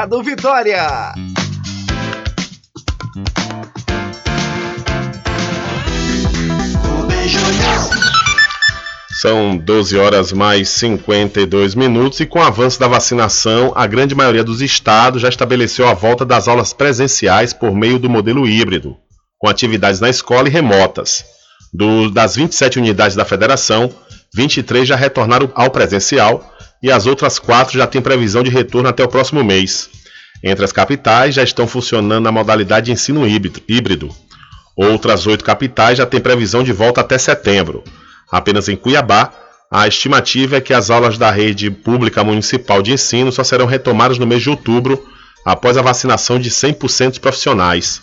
Speaker 18: Mercado Vitória.
Speaker 2: São 12 horas mais 52 minutos e com o avanço da vacinação, a grande maioria dos estados já estabeleceu a volta das aulas presenciais por meio do modelo híbrido, com atividades na escola e remotas. Do, das 27 unidades da federação, 23 já retornaram ao presencial e as outras quatro já têm previsão de retorno até o próximo mês. Entre as capitais já estão funcionando na modalidade de ensino híbrido. Outras oito capitais já têm previsão de volta até setembro. Apenas em Cuiabá, a estimativa é que as aulas da rede pública municipal de ensino só serão retomadas no mês de outubro, após a vacinação de 100% dos profissionais.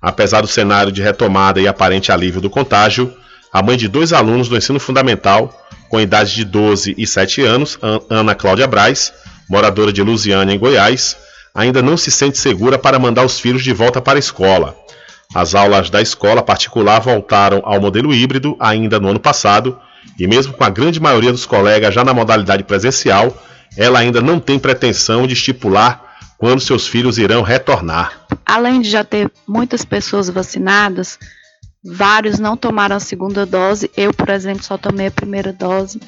Speaker 2: Apesar do cenário de retomada e aparente alívio do contágio, a mãe de dois alunos do ensino fundamental, com idade de 12 e 7 anos, Ana Cláudia Braz, moradora de Lusiânia, em Goiás, ainda não se sente segura para mandar os filhos de volta para a escola. As aulas da escola particular voltaram ao modelo híbrido ainda no ano passado, e mesmo com a grande maioria dos colegas já na modalidade presencial, ela ainda não tem pretensão de estipular quando seus filhos irão retornar.
Speaker 19: Além de já ter muitas pessoas vacinadas, Vários não tomaram a segunda dose. Eu, por exemplo, só tomei a primeira dose.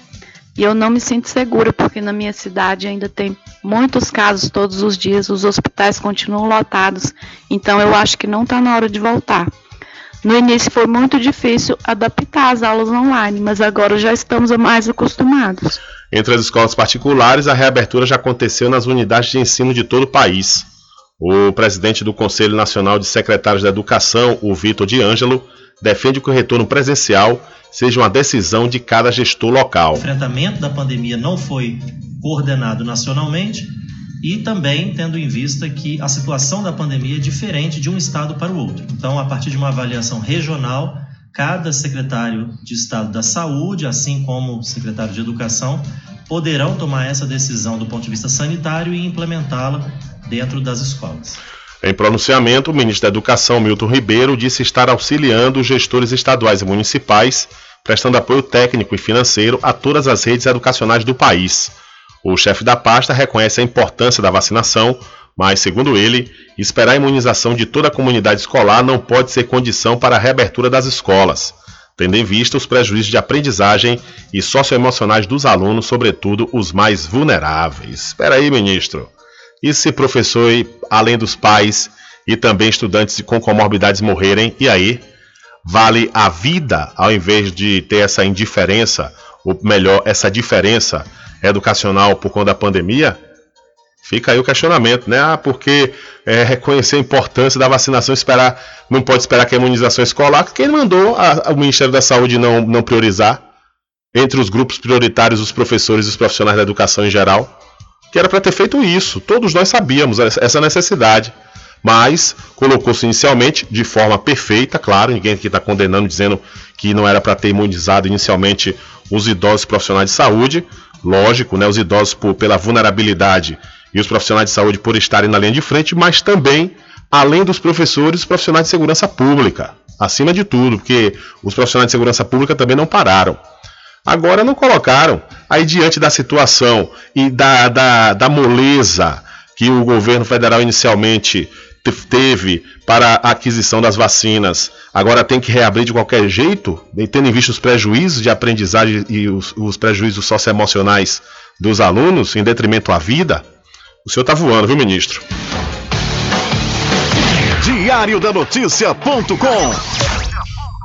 Speaker 19: E eu não me sinto segura porque na minha cidade ainda tem muitos casos todos os dias, os hospitais continuam lotados, então eu acho que não está na hora de voltar. No início foi muito difícil adaptar as aulas online, mas agora já estamos mais acostumados.
Speaker 2: Entre as escolas particulares, a reabertura já aconteceu nas unidades de ensino de todo o país. O presidente do Conselho Nacional de Secretários da Educação, o Vitor de Ângelo, defende que o retorno presencial seja uma decisão de cada gestor local.
Speaker 20: O enfrentamento da pandemia não foi coordenado nacionalmente e também tendo em vista que a situação da pandemia é diferente de um estado para o outro. Então, a partir de uma avaliação regional, cada secretário de Estado da Saúde, assim como o secretário de Educação, poderão tomar essa decisão do ponto de vista sanitário e implementá-la dentro das escolas.
Speaker 2: Em pronunciamento, o ministro da Educação, Milton Ribeiro, disse estar auxiliando os gestores estaduais e municipais, prestando apoio técnico e financeiro a todas as redes educacionais do país. O chefe da pasta reconhece a importância da vacinação, mas, segundo ele, esperar a imunização de toda a comunidade escolar não pode ser condição para a reabertura das escolas, tendo em vista os prejuízos de aprendizagem e socioemocionais dos alunos, sobretudo os mais vulneráveis. Espera aí, ministro. E se professor, além dos pais e também estudantes com comorbidades morrerem, e aí? Vale a vida ao invés de ter essa indiferença, ou melhor, essa diferença educacional por conta da pandemia? Fica aí o questionamento, né? Ah, porque é, reconhecer a importância da vacinação, esperar, não pode esperar que a imunização escolar, quem mandou o Ministério da Saúde não, não priorizar entre os grupos prioritários os professores e os profissionais da educação em geral, que era para ter feito isso. Todos nós sabíamos essa necessidade, mas colocou-se inicialmente de forma perfeita, claro, ninguém aqui está condenando, dizendo que não era para ter imunizado inicialmente os idosos profissionais de saúde, lógico, né, os idosos por, pela vulnerabilidade e os profissionais de saúde por estarem na linha de frente, mas também, além dos professores, os profissionais de segurança pública, acima de tudo, porque os profissionais de segurança pública também não pararam. Agora não colocaram. Aí, diante da situação e da, da, da moleza que o governo federal inicialmente teve para a aquisição das vacinas, agora tem que reabrir de qualquer jeito, tendo em vista os prejuízos de aprendizagem e os, os prejuízos socioemocionais dos alunos, em detrimento à vida, o senhor está voando, viu, ministro?
Speaker 18: Diário da Notícia.com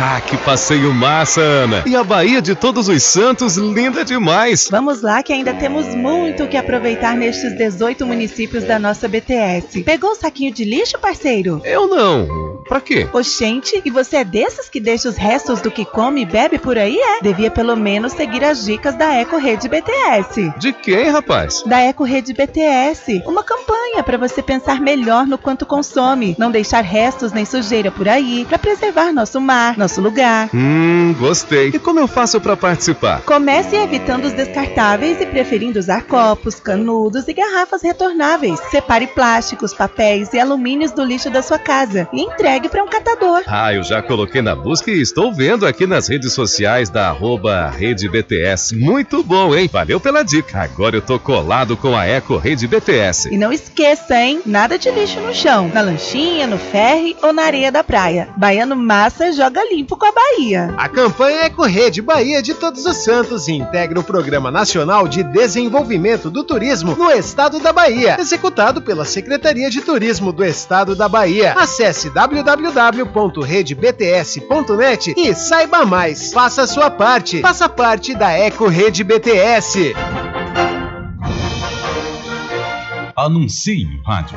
Speaker 21: Ah, que passeio massa, Ana! E a Bahia de Todos os Santos, linda demais!
Speaker 7: Vamos lá que ainda temos muito que aproveitar nestes 18 municípios da nossa BTS. Pegou o saquinho de lixo, parceiro?
Speaker 21: Eu não. Pra quê?
Speaker 7: Oxente, e você é desses que deixa os restos do que come e bebe por aí, é? Devia pelo menos seguir as dicas da Eco Rede BTS.
Speaker 21: De quem, rapaz?
Speaker 7: Da Eco Rede BTS. Uma campanha para você pensar melhor no quanto consome, não deixar restos nem sujeira por aí, para preservar nosso mar, nosso lugar.
Speaker 21: Hum, gostei. E como eu faço para participar?
Speaker 7: Comece evitando os descartáveis e preferindo usar copos, canudos e garrafas retornáveis. Separe plásticos, papéis e alumínios do lixo da sua casa e entregue para um catador.
Speaker 21: Ah, eu já coloquei na busca e estou vendo aqui nas redes sociais da arroba Rede BTS. Muito bom, hein? Valeu pela dica. Agora eu tô colado com a Eco Rede BTS.
Speaker 7: E não esqueça, hein? Nada de lixo no chão, na lanchinha, no ferry ou na areia da praia. Baiano Massa joga limpo com a Bahia.
Speaker 8: A campanha Eco Rede Bahia de Todos os Santos integra o Programa Nacional de Desenvolvimento do Turismo no Estado da Bahia, executado pela Secretaria de Turismo do Estado da Bahia. Acesse www.redebts.net e saiba mais. Faça a sua parte. Faça parte da Eco Rede BTS.
Speaker 1: Anuncie no rádio.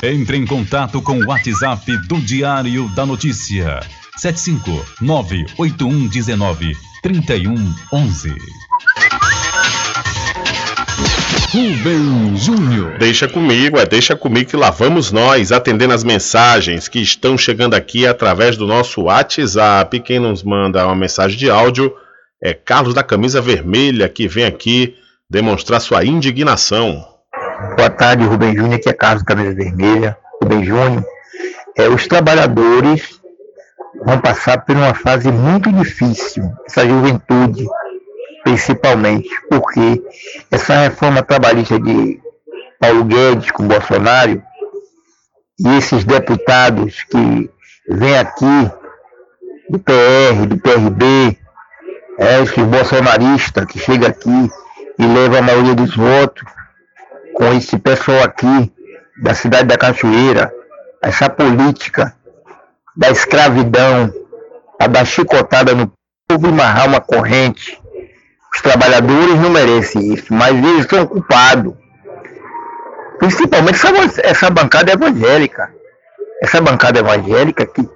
Speaker 1: Entre em contato com o WhatsApp do Diário da Notícia. 759-8119-3111. Rubem Júnior.
Speaker 2: Deixa comigo, é deixa comigo que lá vamos nós atendendo as mensagens que estão chegando aqui através do nosso WhatsApp. Quem nos manda uma mensagem de áudio é Carlos da Camisa Vermelha que vem aqui demonstrar sua indignação.
Speaker 22: Boa tarde, Rubem Júnior, aqui é Carlos Camisa Vermelha. Rubem Júnior, é, os trabalhadores vão passar por uma fase muito difícil, essa juventude, principalmente, porque essa reforma trabalhista de Paulo Guedes com Bolsonaro e esses deputados que vêm aqui do PR, do PRB, é, esses bolsonaristas que chegam aqui e levam a maioria dos votos, com esse pessoal aqui da cidade da Cachoeira, essa política da escravidão, a da chicotada no povo e marrar uma corrente. Os trabalhadores não merecem isso, mas eles são culpados. Principalmente essa, essa bancada evangélica. Essa bancada evangélica que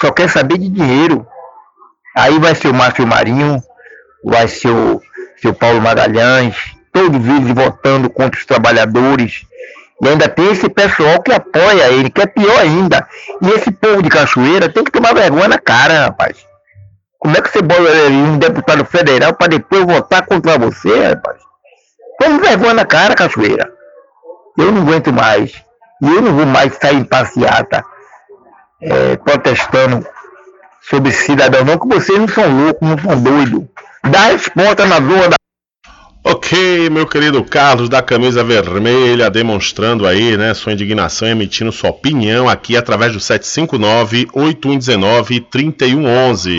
Speaker 22: só quer saber de dinheiro. Aí vai ser o Márcio Marinho, vai ser o, ser o Paulo Magalhães, todos eles votando contra os trabalhadores. E ainda tem esse pessoal que apoia ele, que é pior ainda. E esse povo de Cachoeira tem que tomar vergonha na cara, rapaz. Como é que você bota um deputado federal para depois votar contra você, rapaz? Toma vergonha na cara, Cachoeira. Eu não aguento mais. E eu não vou mais sair em passeata é, protestando sobre cidadão, não, que vocês não são loucos, não são doidos. Dá resposta na zona da
Speaker 2: Ok, meu querido Carlos da camisa vermelha, demonstrando aí, né, sua indignação, emitindo sua opinião aqui através do 759 8119 3111.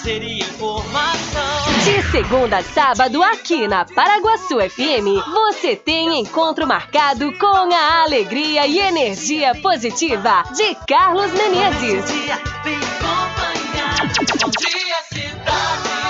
Speaker 23: Lazer e informação.
Speaker 24: De segunda a sábado, aqui na Paraguaçu FM, você tem encontro marcado com a alegria e energia positiva de Carlos Menezes.
Speaker 23: Bom dia, cidade.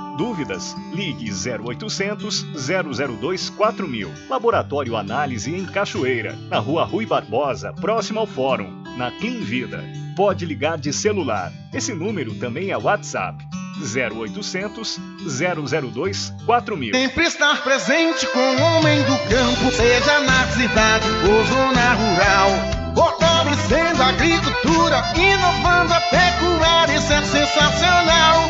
Speaker 25: Dúvidas? Ligue 0800 002 4000. Laboratório Análise em Cachoeira, na Rua Rui Barbosa, próximo ao Fórum, na Clean Vida. Pode ligar de celular. Esse número também é WhatsApp. 0800 002 4000.
Speaker 12: Sempre estar presente com o homem do campo, seja na cidade ou zona rural. Fortalecendo a agricultura, inovando a pecuária, isso é sensacional.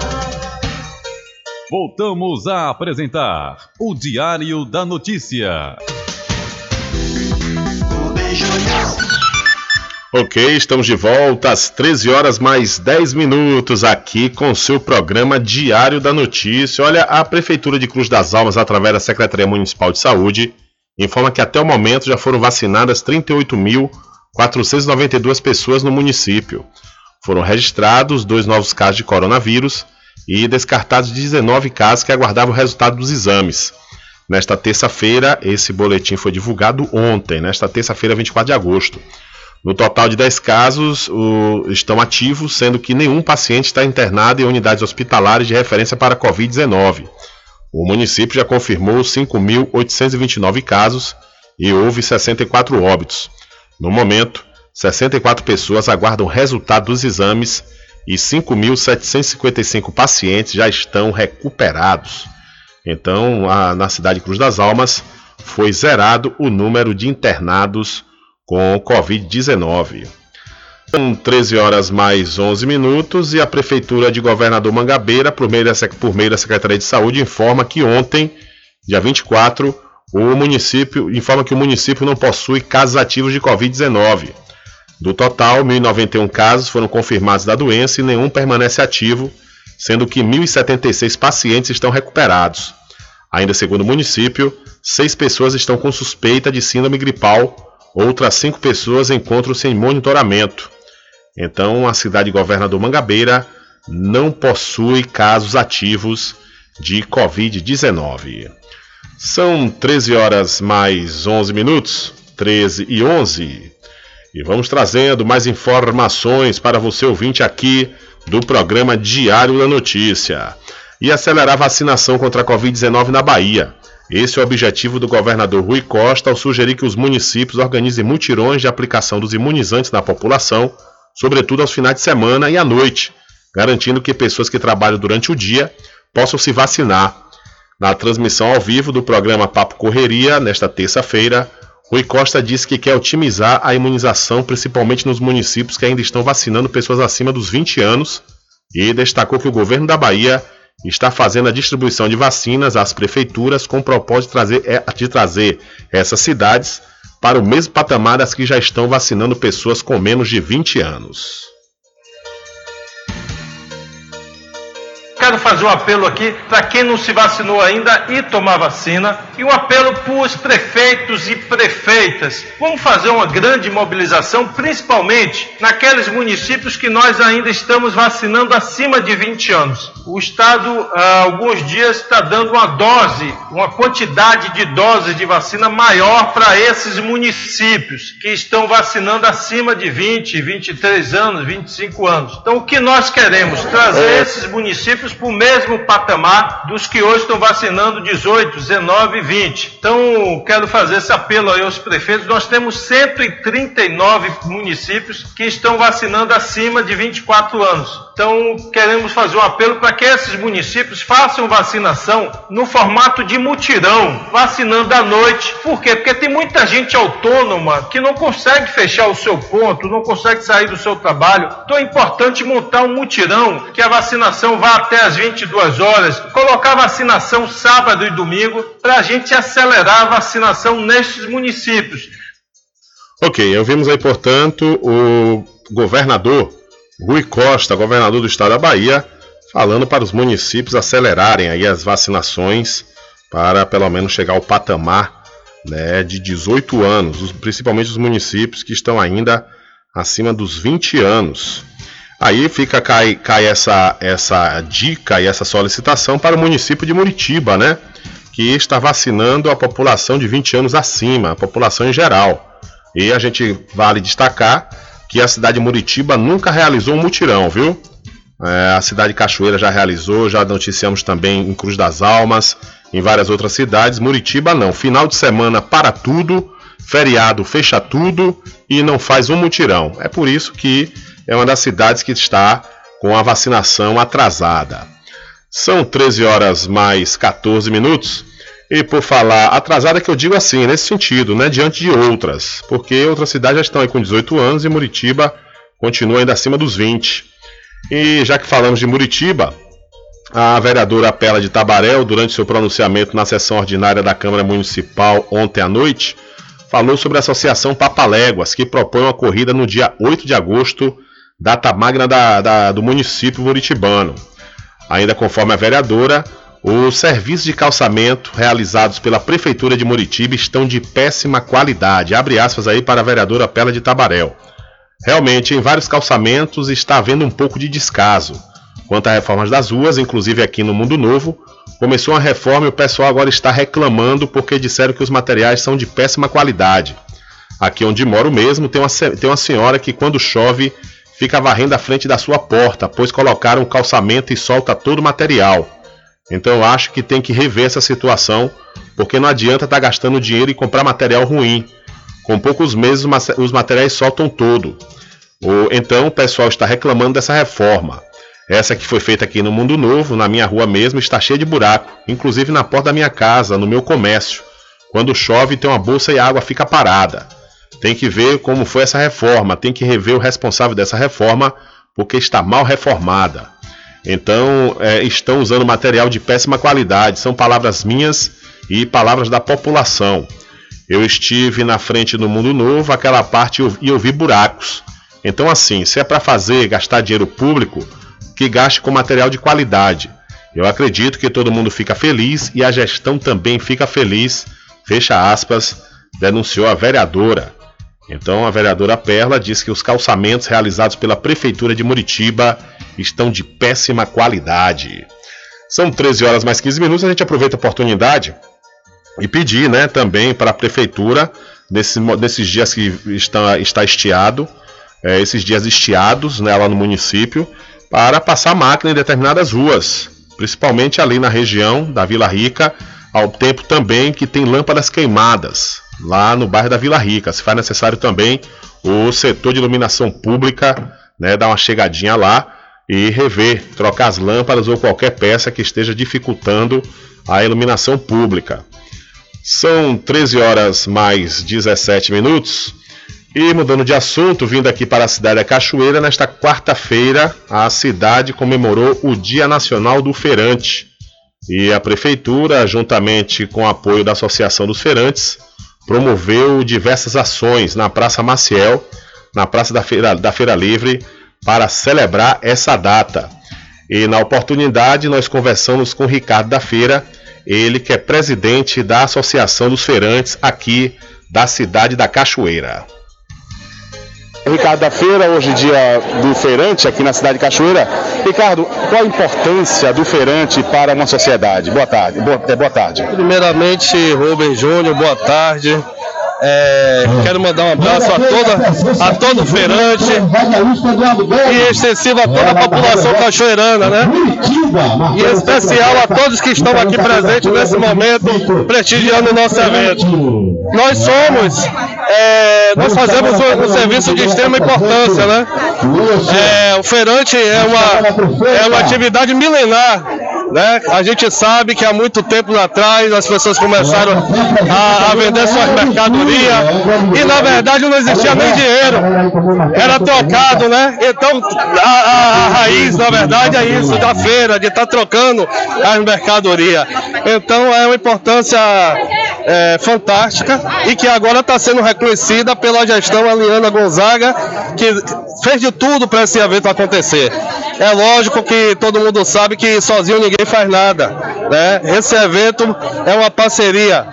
Speaker 1: Voltamos a apresentar o Diário da Notícia.
Speaker 2: Ok, estamos de volta às 13 horas mais 10 minutos aqui com o seu programa Diário da Notícia. Olha, a Prefeitura de Cruz das Almas, através da Secretaria Municipal de Saúde, informa que até o momento já foram vacinadas 38.492 pessoas no município. Foram registrados dois novos casos de coronavírus e descartados 19 casos que aguardavam o resultado dos exames. Nesta terça-feira, esse boletim foi divulgado ontem, nesta terça-feira, 24 de agosto. No total de 10 casos o, estão ativos, sendo que nenhum paciente está internado em unidades hospitalares de referência para a Covid-19. O município já confirmou 5.829 casos e houve 64 óbitos. No momento, 64 pessoas aguardam resultado dos exames e 5.755 pacientes já estão recuperados. Então, a, na cidade de Cruz das Almas, foi zerado o número de internados com Covid-19. São 13 horas mais 11 minutos e a Prefeitura de Governador Mangabeira, por meio, da, por meio da Secretaria de Saúde, informa que ontem, dia 24, o município informa que o município não possui casos ativos de Covid-19. Do total, 1.091 casos foram confirmados da doença e nenhum permanece ativo, sendo que 1.076 pacientes estão recuperados. Ainda segundo o município, seis pessoas estão com suspeita de síndrome gripal, outras cinco pessoas encontram-se em monitoramento. Então, a cidade de Governador Mangabeira não possui casos ativos de Covid-19. São 13 horas mais 11 minutos, 13 e 11. E vamos trazendo mais informações para você ouvinte aqui do programa Diário da Notícia. E acelerar a vacinação contra a Covid-19 na Bahia. Esse é o objetivo do governador Rui Costa ao sugerir que os municípios organizem mutirões de aplicação dos imunizantes na população sobretudo aos finais de semana e à noite, garantindo que pessoas que trabalham durante o dia possam se vacinar. Na transmissão ao vivo do programa Papo Correria, nesta terça-feira, Rui Costa disse que quer otimizar a imunização, principalmente nos municípios que ainda estão vacinando pessoas acima dos 20 anos, e destacou que o governo da Bahia está fazendo a distribuição de vacinas às prefeituras com o propósito de trazer, é, de trazer essas cidades para o mesmo patamar das que já estão vacinando pessoas com menos de 20 anos.
Speaker 26: Quero fazer um apelo aqui para quem não se vacinou ainda e tomar vacina e um apelo para os prefeitos e prefeitas. Vamos fazer uma grande mobilização, principalmente naqueles municípios que nós ainda estamos vacinando acima de 20 anos. O Estado, há alguns dias, está dando uma dose, uma quantidade de doses de vacina maior para esses municípios que estão vacinando acima de 20, 23 anos, 25 anos. Então, o que nós queremos? Trazer esses municípios para o mesmo patamar dos que hoje estão vacinando 18, 19 e 20. Então, quero fazer esse apelo aí aos prefeitos. Nós temos 139 municípios que estão vacinando acima de 24 anos. Então, queremos fazer um apelo para que esses municípios façam vacinação no formato de mutirão, vacinando à noite. Por quê? Porque tem muita gente autônoma que não consegue fechar o seu ponto, não consegue sair do seu trabalho. Então, é importante montar um mutirão que a vacinação vá até às 22 horas, colocar vacinação sábado e domingo para a gente acelerar a vacinação nestes municípios.
Speaker 2: Ok, ouvimos aí, portanto, o governador Rui Costa, governador do estado da Bahia, falando para os municípios acelerarem aí as vacinações para pelo menos chegar ao patamar né, de 18 anos, principalmente os municípios que estão ainda acima dos 20 anos. Aí fica cai, cai essa, essa dica e essa solicitação para o município de Muritiba, né? Que está vacinando a população de 20 anos acima, a população em geral. E a gente vale destacar que a cidade de Muritiba nunca realizou um mutirão, viu? É, a cidade de Cachoeira já realizou, já noticiamos também em Cruz das Almas, em várias outras cidades. Muritiba não. Final de semana para tudo, feriado fecha tudo e não faz um mutirão. É por isso que é uma das cidades que está com a vacinação atrasada. São 13 horas mais 14 minutos. E por falar atrasada que eu digo assim, nesse sentido, né, diante de outras, porque outras cidades já estão aí com 18 anos e Muritiba continua ainda acima dos 20. E já que falamos de Muritiba, a vereadora Pela de Tabaréu, durante seu pronunciamento na sessão ordinária da Câmara Municipal ontem à noite, falou sobre a Associação Papaléguas, que propõe uma corrida no dia 8 de agosto, data magna da, da, do município muritibano. Ainda conforme a vereadora, os serviços de calçamento realizados pela Prefeitura de Muritiba estão de péssima qualidade. Abre aspas aí para a vereadora Pela de Tabaréu. Realmente, em vários calçamentos está havendo um pouco de descaso. Quanto à reforma das ruas, inclusive aqui no Mundo Novo, começou a reforma e o pessoal agora está reclamando porque disseram que os materiais são de péssima qualidade. Aqui onde moro mesmo, tem uma, tem uma senhora que quando chove fica varrendo a frente da sua porta, pois colocaram calçamento e solta todo o material. Então eu acho que tem que rever essa situação, porque não adianta estar tá gastando dinheiro e comprar material ruim. Com poucos meses os materiais soltam todo. Então o pessoal está reclamando dessa reforma. Essa que foi feita aqui no Mundo Novo, na minha rua mesmo, está cheia de buraco, inclusive na porta da minha casa, no meu comércio. Quando chove tem uma bolsa e a água fica parada. Tem que ver como foi essa reforma, tem que rever o responsável dessa reforma, porque está mal reformada. Então, é, estão usando material de péssima qualidade, são palavras minhas e palavras da população. Eu estive na frente do Mundo Novo, aquela parte e eu vi buracos. Então, assim, se é para fazer, gastar dinheiro público, que gaste com material de qualidade. Eu acredito que todo mundo fica feliz e a gestão também fica feliz, fecha aspas, denunciou a vereadora. Então, a vereadora Perla diz que os calçamentos realizados pela Prefeitura de Muritiba estão de péssima qualidade. São 13 horas mais 15 minutos, a gente aproveita a oportunidade e pedir né, também para a Prefeitura, nesse, nesses dias que está, está estiado, é, esses dias estiados né, lá no município, para passar máquina em determinadas ruas, principalmente ali na região da Vila Rica, ao tempo também que tem lâmpadas queimadas lá no bairro da Vila Rica. Se faz necessário também o setor de iluminação pública, né, dar uma chegadinha lá e rever, trocar as lâmpadas ou qualquer peça que esteja dificultando a iluminação pública. São 13 horas mais 17 minutos. E mudando de assunto, vindo aqui para a cidade da Cachoeira, nesta quarta-feira, a cidade comemorou o Dia Nacional do Feirante. E a prefeitura, juntamente com o apoio da Associação dos Feirantes, promoveu diversas ações na Praça Maciel, na Praça da Feira, da Feira Livre, para celebrar essa data. E na oportunidade, nós conversamos com Ricardo da Feira, ele que é presidente da Associação dos Feirantes aqui da cidade da Cachoeira.
Speaker 27: Ricardo da Feira, hoje dia do feirante aqui na cidade de Cachoeira. Ricardo, qual a importância do feirante para uma sociedade? Boa tarde. Boa, é, boa tarde.
Speaker 28: Primeiramente, Rubem Júnior, boa tarde. É, quero mandar um abraço a toda a todo feirante e extensivo a toda a população cachoeirana, né? E em especial a todos que estão aqui presentes nesse momento, prestigiando o nosso evento. Nós somos, é, nós fazemos um, um, serviço de extrema importância, né? É, o feirante é uma, é uma atividade milenar né? A gente sabe que há muito tempo atrás as pessoas começaram a, a vender suas mercadorias e na verdade não existia nem dinheiro, era trocado, né? Então a, a, raiz, na verdade, é isso da feira, de estar tá trocando as mercadorias. Então é uma importância é, fantástica e que agora está sendo reconhecida pela gestão Aliana Gonzaga, que fez de tudo para esse evento acontecer. É lógico que todo mundo sabe que sozinho ninguém faz nada. Né? Esse evento é uma parceria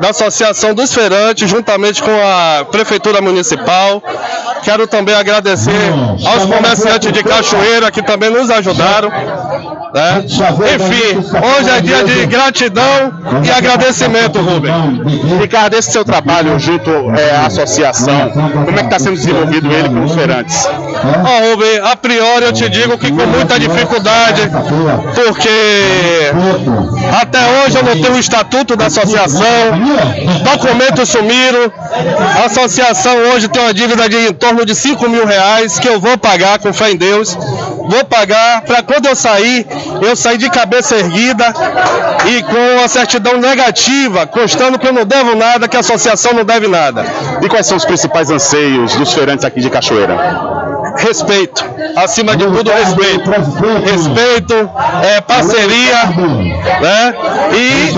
Speaker 28: da Associação dos Feirantes, juntamente com a Prefeitura Municipal. Quero também agradecer aos comerciantes de Cachoeira que também nos ajudaram. Né? Enfim, hoje é dia de gratidão e agradecimento, Rubem.
Speaker 27: Ricardo, esse seu trabalho junto é, à associação, como é que está sendo desenvolvido ele com os feirantes?
Speaker 28: Oh, Rubem, a priori eu te digo que com muita dificuldade, porque até hoje eu não tenho o estatuto da associação, documentos sumiram, a associação hoje tem uma dívida de em torno de 5 mil reais que eu vou pagar com fé em Deus, vou pagar para quando eu sair eu saí de cabeça erguida e com a certidão negativa, constando que eu não devo nada, que a associação não deve nada.
Speaker 27: E quais são os principais anseios dos feirantes aqui de Cachoeira?
Speaker 28: Respeito. Acima de tudo, respeito. Respeito, é, parceria, né? E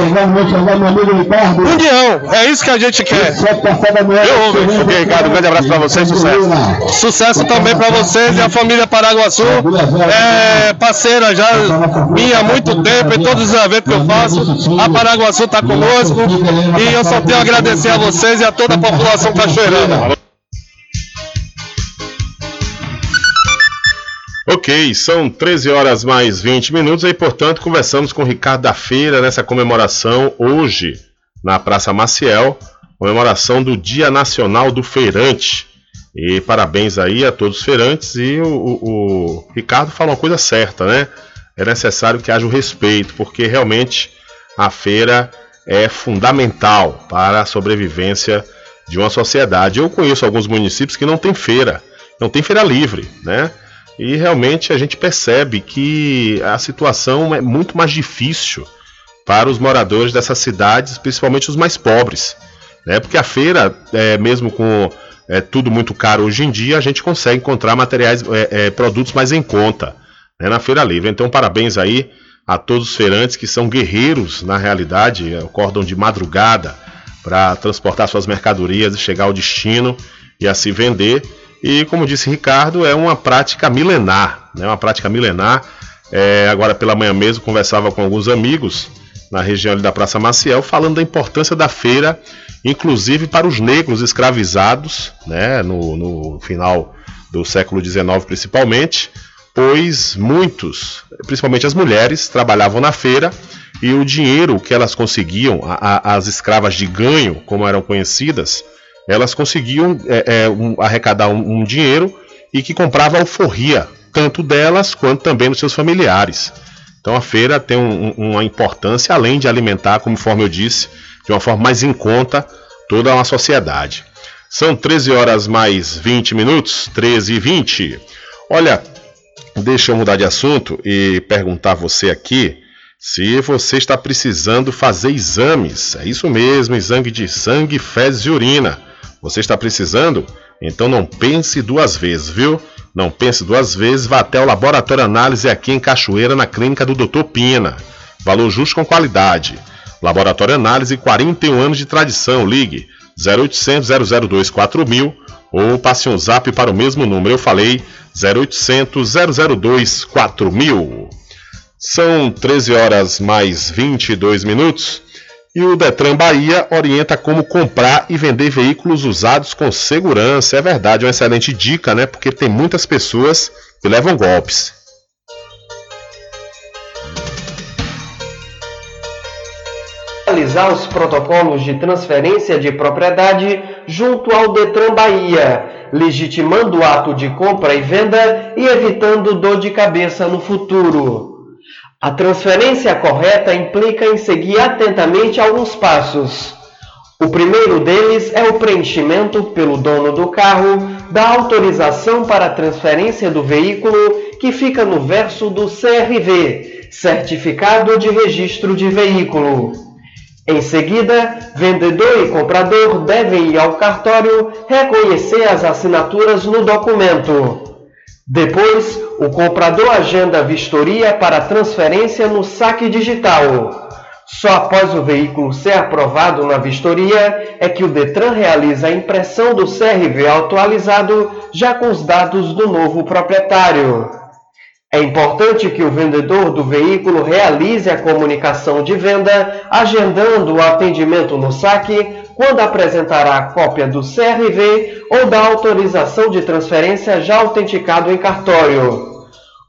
Speaker 28: união. É isso que a gente quer.
Speaker 27: Eu, Ricardo, um grande abraço para vocês, sucesso.
Speaker 28: Sucesso também para vocês e a família Paraguaçu. É parceira já minha há muito tempo em todos os eventos que eu faço. A Paraguaçu está conosco e eu só tenho a agradecer a vocês e a toda a população cachoeirana.
Speaker 2: Ok, são 13 horas mais 20 minutos e, portanto, conversamos com Ricardo da Feira nessa comemoração hoje na Praça Maciel, comemoração do Dia Nacional do Feirante. E parabéns aí a todos os feirantes. E o, o, o Ricardo fala uma coisa certa, né? é necessário que haja o respeito, porque realmente a feira é fundamental para a sobrevivência de uma sociedade. Eu conheço alguns municípios que não tem feira, não tem feira livre, né? E realmente a gente percebe que a situação é muito mais difícil para os moradores dessas cidades, principalmente os mais pobres, né? Porque a feira, é, mesmo com é, tudo muito caro hoje em dia, a gente consegue encontrar materiais, é, é produtos mais em conta né, na feira livre. Então, parabéns aí a todos os feirantes que são guerreiros na realidade, acordam de madrugada para transportar suas mercadorias e chegar ao destino e a se vender. E como disse Ricardo, é uma prática milenar, né? Uma prática milenar. É, agora pela manhã mesmo conversava com alguns amigos na região da Praça Maciel, falando da importância da feira, inclusive para os negros escravizados, né? No, no final do século XIX principalmente, pois muitos, principalmente as mulheres, trabalhavam na feira e o dinheiro que elas conseguiam, a, a, as escravas de ganho, como eram conhecidas, elas conseguiam é, é, um, arrecadar um, um, dinheiro e que comprava alforria, tanto delas quanto também dos seus familiares. Então a feira tem um, uma importância, além de alimentar, conforme eu disse, de uma forma mais em conta toda uma sociedade. São 13 horas mais 20 minutos, 13 e 20. Olha, Deixa eu mudar de assunto e perguntar a você aqui se você está precisando fazer exames. É isso mesmo, exame de sangue, fezes e urina. Você está precisando? Então não pense duas vezes, viu? Não pense duas vezes, vá até o Laboratório Análise aqui em Cachoeira, na clínica do Dr. Pina. Valor justo com qualidade. Laboratório Análise, 41 anos de tradição. Ligue 0800 002 4000 ou passe um zap para o mesmo número. Eu falei 0800 002 4000. São 13 horas mais 22 minutos e o Detran Bahia orienta como comprar e vender veículos usados com segurança. É verdade, é uma excelente dica, né? Porque tem muitas pessoas que levam golpes.
Speaker 29: realizar os protocolos de transferência de propriedade junto ao Detran Bahia, legitimando o ato de compra e venda e evitando dor de cabeça no futuro. A transferência correta implica em seguir atentamente alguns passos. O primeiro deles é o preenchimento pelo dono do carro da autorização para a transferência do veículo que fica no verso do CRV, Certificado de Registro de Veículo. Em seguida, vendedor e comprador devem ir ao cartório reconhecer as assinaturas no documento. Depois, o comprador agenda a vistoria para transferência no saque digital. Só após o veículo ser aprovado na vistoria é que o Detran realiza a impressão do CRV atualizado já com os dados do novo proprietário. É importante que o vendedor do veículo realize a comunicação de venda, agendando o atendimento no saque, quando apresentará cópia do CRV ou da autorização de transferência já autenticado em cartório.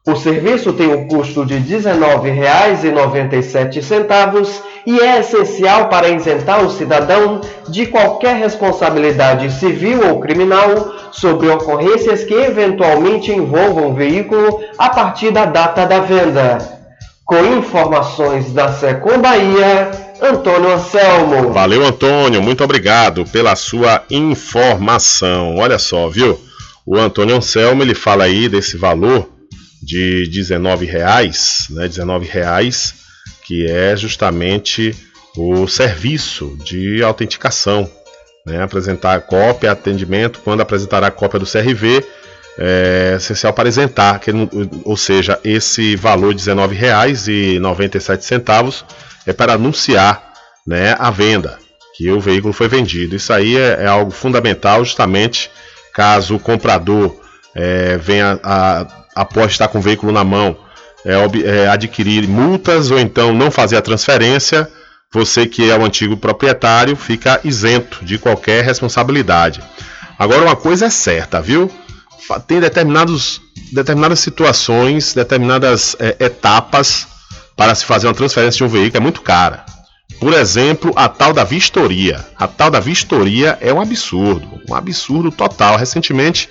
Speaker 29: O serviço tem um custo de R$ 19,97 e é essencial para isentar o cidadão de qualquer responsabilidade civil ou criminal sobre ocorrências que eventualmente envolvam o veículo a partir da data da venda. Com informações da Secom Bahia, Antônio Anselmo.
Speaker 2: Valeu, Antônio, muito obrigado pela sua informação. Olha só, viu? O Antônio Anselmo ele fala aí desse valor de 19 reais, né, 19 reais, que é justamente o serviço de autenticação, né, apresentar cópia, atendimento, quando apresentará a cópia do CRV, é essencial para isentar, que, ou seja, esse valor de R$ 19,97 é para anunciar né, a venda, que o veículo foi vendido. Isso aí é, é algo fundamental, justamente caso o comprador é, venha a após estar com o veículo na mão, é, é, adquirir multas ou então não fazer a transferência, você que é o antigo proprietário fica isento de qualquer responsabilidade. Agora, uma coisa é certa, viu? Tem determinados, determinadas situações, determinadas é, etapas para se fazer uma transferência de um veículo, é muito cara. Por exemplo, a tal da vistoria. A tal da vistoria é um absurdo, um absurdo total. Recentemente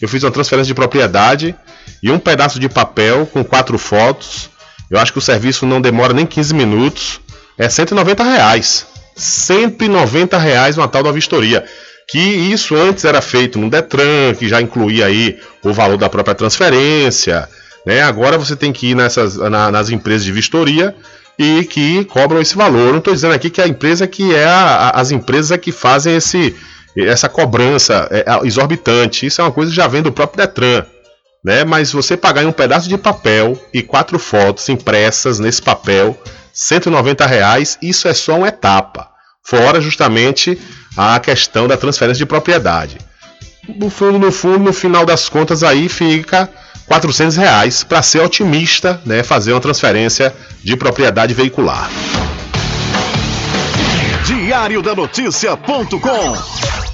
Speaker 2: eu fiz uma transferência de propriedade e um pedaço de papel com quatro fotos Eu acho que o serviço não demora nem 15 minutos. É 190 reais. 190 reais uma tal da vistoria. Que isso antes era feito no Detran, que já incluía aí o valor da própria transferência. Né? Agora você tem que ir nessas, na, nas empresas de vistoria e que cobram esse valor. não estou dizendo aqui que a empresa que é a, as empresas é que fazem esse, essa cobrança é, exorbitante. Isso é uma coisa que já vem do próprio Detran. Né? Mas você pagar em um pedaço de papel e quatro fotos impressas nesse papel, 190 reais, isso é só uma etapa. Fora justamente a questão da transferência de propriedade. No fundo, no fundo, no final das contas, aí fica 400 reais para ser otimista, né, fazer uma transferência de propriedade veicular.
Speaker 18: Diário da Notícia.com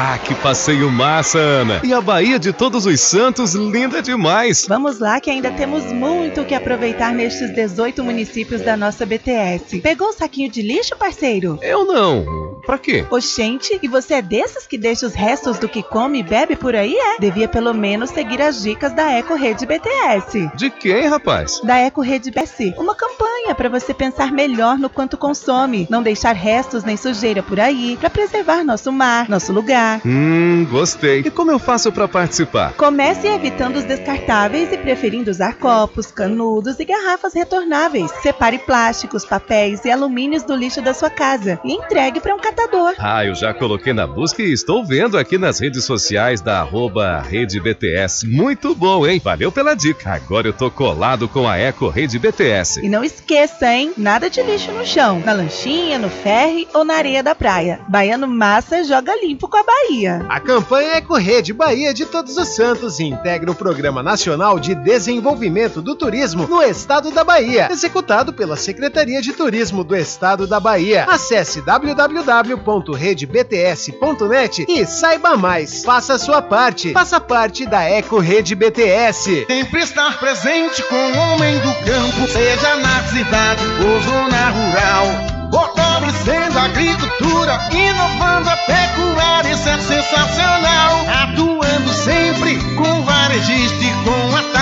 Speaker 21: Ah, que passeio massa, Ana! E a Bahia de Todos os Santos, linda demais!
Speaker 7: Vamos lá que ainda temos muito o que aproveitar nestes 18 municípios da nossa BTS. Pegou o saquinho de lixo, parceiro?
Speaker 21: Eu não. Pra quê?
Speaker 7: Oxente, e você é desses que deixa os restos do que come e bebe por aí, é? Devia pelo menos seguir as dicas da Eco Rede BTS.
Speaker 21: De quem, rapaz?
Speaker 7: Da Eco Rede BTS. Uma campanha para você pensar melhor no quanto consome, não deixar restos nem sujeira por aí, para preservar nosso mar, nosso lugar.
Speaker 21: Hum, gostei. E como eu faço para participar?
Speaker 7: Comece evitando os descartáveis e preferindo usar copos, canudos e garrafas retornáveis. Separe plásticos, papéis e alumínios do lixo da sua casa e entregue para um catador.
Speaker 21: Ah, eu já coloquei na busca e estou vendo aqui nas redes sociais da arroba Rede BTS. Muito bom, hein? Valeu pela dica. Agora eu tô colado com a Eco Rede BTS.
Speaker 7: E não esqueça, hein? Nada de lixo no chão, na lanchinha, no ferry ou na areia da praia. Baiano Massa joga limpo com a Bahia.
Speaker 8: A campanha é Correde Bahia de Todos os Santos e integra o Programa Nacional de Desenvolvimento do Turismo no Estado da Bahia, executado pela Secretaria de Turismo do Estado da Bahia. Acesse www.redebts.net e saiba mais. Faça a sua parte. Faça parte da Eco Rede BTS.
Speaker 12: Sempre estar presente com o homem do campo, seja na cidade ou zona rural. Fortalecendo a agricultura, inovando a pecuária, isso é sensacional. Atuando sempre com varejista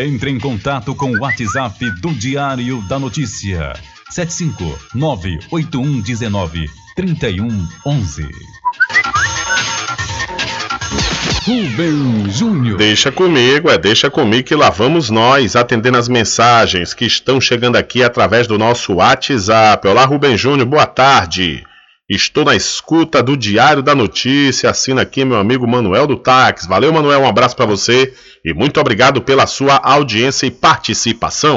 Speaker 1: Entre em contato com o WhatsApp do Diário da Notícia. 759-8119-3111. Rubem Júnior.
Speaker 2: Deixa comigo, é deixa comigo que lá vamos nós atendendo as mensagens que estão chegando aqui através do nosso WhatsApp. Olá, Rubem Júnior, boa tarde. Estou na escuta do Diário da Notícia. Assina aqui meu amigo Manuel do Táxi. Valeu, Manuel. Um abraço para você e muito obrigado pela sua audiência e participação.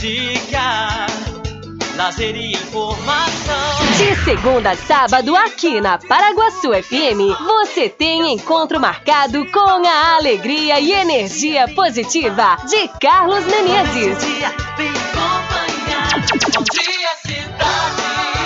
Speaker 23: Música, lazer e informação.
Speaker 24: De segunda a sábado, aqui na Paraguaçu FM, você tem encontro marcado com a alegria e energia positiva de Carlos Menezes.
Speaker 23: Bom dia, cidade.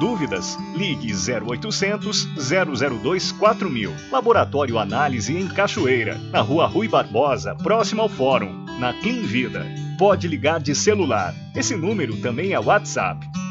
Speaker 25: Dúvidas? Ligue 0800 002 4000. Laboratório Análise em Cachoeira, na Rua Rui Barbosa, próximo ao Fórum, na Clean Vida. Pode ligar de celular. Esse número também é WhatsApp.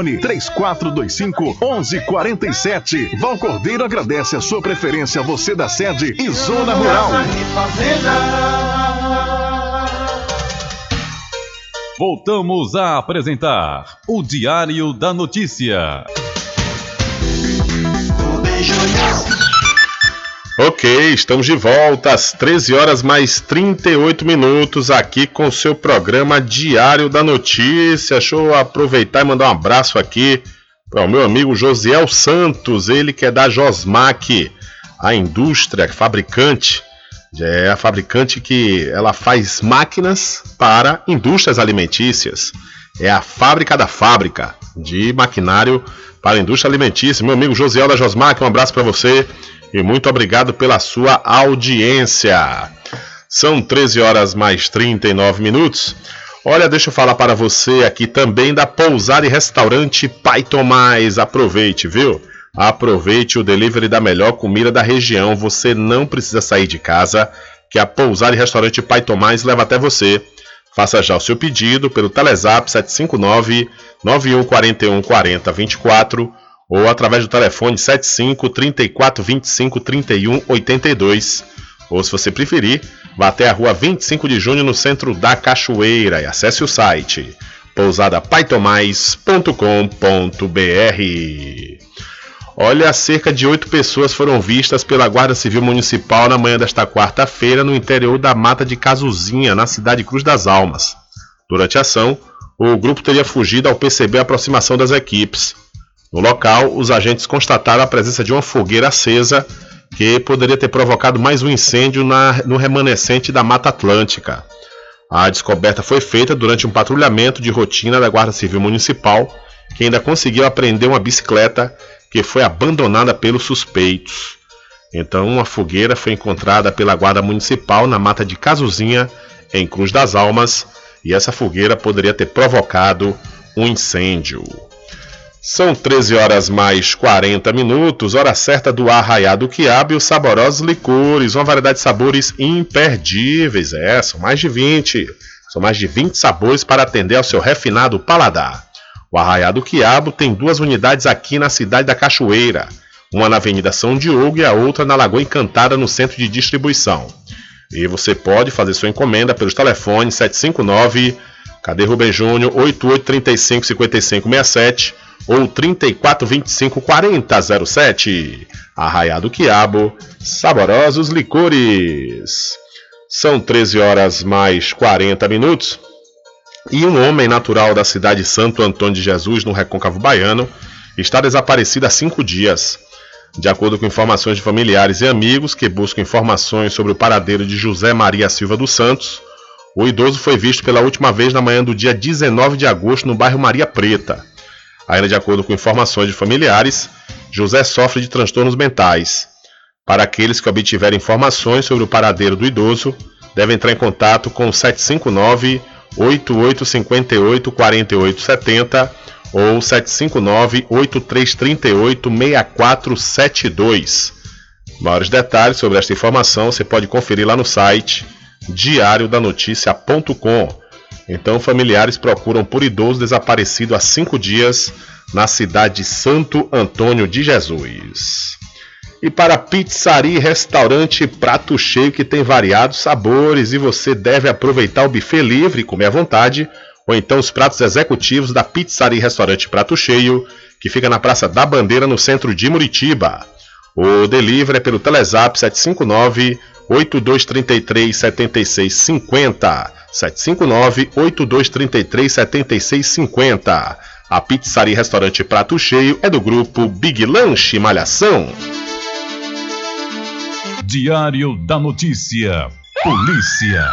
Speaker 30: 3425 1147. Val Cordeiro agradece a sua preferência, você da sede e Zona Rural.
Speaker 1: Voltamos a apresentar o Diário da Notícia.
Speaker 2: Ok, estamos de volta às 13 horas mais 38 minutos aqui com o seu programa Diário da Notícia. Deixa eu aproveitar e mandar um abraço aqui para o meu amigo Josiel Santos, ele que é da Josmac, a indústria fabricante. É a fabricante que ela faz máquinas para indústrias alimentícias. É a fábrica da fábrica de maquinário para a indústria alimentícia. Meu amigo Josiel da Josmac, um abraço para você e muito obrigado pela sua audiência. São 13 horas mais 39 minutos. Olha, deixa eu falar para você aqui também da pousada e restaurante Pai Tomás. Aproveite, viu? Aproveite o delivery da melhor comida da região. Você não precisa sair de casa, que a pousada e restaurante Pai Tomás leva até você. Faça já o seu pedido pelo Telezap 759 9141 40 24 ou através do telefone 75 34 25 31 82. Ou se você preferir, vá até a rua 25 de junho no centro da Cachoeira e acesse o site pousadapaitomais.com.br. Olha, cerca de oito pessoas foram vistas pela Guarda Civil Municipal na manhã desta quarta-feira no interior da Mata de Cazuzinha, na cidade Cruz das Almas, Durante a ação, o grupo teria fugido ao perceber a aproximação das equipes. No local, os agentes constataram a presença de uma fogueira acesa que poderia ter provocado mais um incêndio na, no remanescente da Mata Atlântica. A descoberta foi feita durante um patrulhamento de rotina da Guarda Civil Municipal, que ainda conseguiu apreender uma bicicleta que foi abandonada pelos suspeitos. Então, uma fogueira foi encontrada pela Guarda Municipal na mata de Cazuzinha, em Cruz das Almas, e essa fogueira poderia ter provocado um incêndio. São 13 horas mais 40 minutos, hora certa do arraiado quiabo e os saborosos licores, uma variedade de sabores imperdíveis. É, são mais de 20. São mais de 20 sabores para atender ao seu refinado paladar. O Arraiado Quiabo tem duas unidades aqui na cidade da Cachoeira, uma na Avenida São Diogo e a outra na Lagoa Encantada, no centro de distribuição. E você pode fazer sua encomenda pelos telefones 759 Cadê Rubem Júnior 8835 5567 ou 3425 4007. Arraiado Quiabo, saborosos licores. São 13 horas mais 40 minutos. E um homem natural da cidade de Santo Antônio de Jesus, no Recôncavo Baiano, está desaparecido há cinco dias. De acordo com informações de familiares e amigos que buscam informações sobre o paradeiro de José Maria Silva dos Santos, o idoso foi visto pela última vez na manhã do dia 19 de agosto no bairro Maria Preta. Ainda de acordo com informações de familiares, José sofre de transtornos mentais. Para aqueles que obtiverem informações sobre o paradeiro do idoso, devem entrar em contato com o 759 8858 4870 ou 759 8338 6472. Maiores detalhes sobre esta informação você pode conferir lá no site diariodanoticia.com então, familiares procuram por idoso desaparecido há cinco dias na cidade de Santo Antônio de Jesus. E para pizzaria e restaurante Prato Cheio que tem variados sabores e você deve aproveitar o buffet livre comer à vontade, ou então os pratos executivos da Pizzaria e Restaurante Prato Cheio, que fica na Praça da Bandeira, no centro de Muritiba. O delivery é pelo Telezap 759 8233 7650 759-8233-7650. A pizzaria e restaurante Prato Cheio é do grupo Big Lanche Malhação.
Speaker 1: Diário da Notícia. Polícia.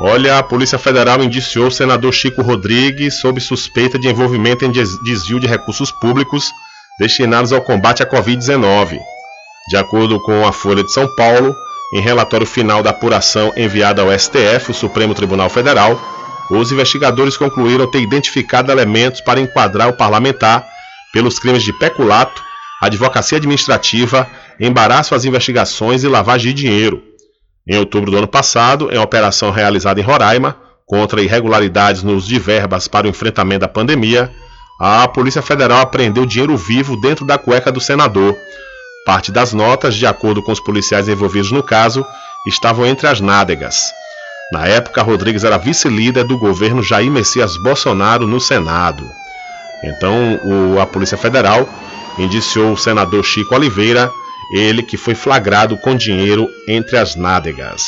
Speaker 2: Olha, a Polícia Federal indiciou o senador Chico Rodrigues sob suspeita de envolvimento em desvio de recursos públicos destinados ao combate à Covid-19. De acordo com a Folha de São Paulo, em relatório final da apuração enviada ao STF, o Supremo Tribunal Federal, os investigadores concluíram ter identificado elementos para enquadrar o parlamentar pelos crimes de peculato, advocacia administrativa, embaraço às investigações e lavagem de dinheiro. Em outubro do ano passado, em operação realizada em Roraima, contra irregularidades no uso de verbas para o enfrentamento da pandemia, a Polícia Federal apreendeu dinheiro vivo dentro da cueca do senador, Parte das notas, de acordo com os policiais envolvidos no caso, estavam entre as nádegas. Na época, Rodrigues era vice-líder do governo Jair Messias Bolsonaro no Senado. Então, o, a Polícia Federal indiciou o senador Chico Oliveira, ele que foi flagrado com dinheiro entre as nádegas.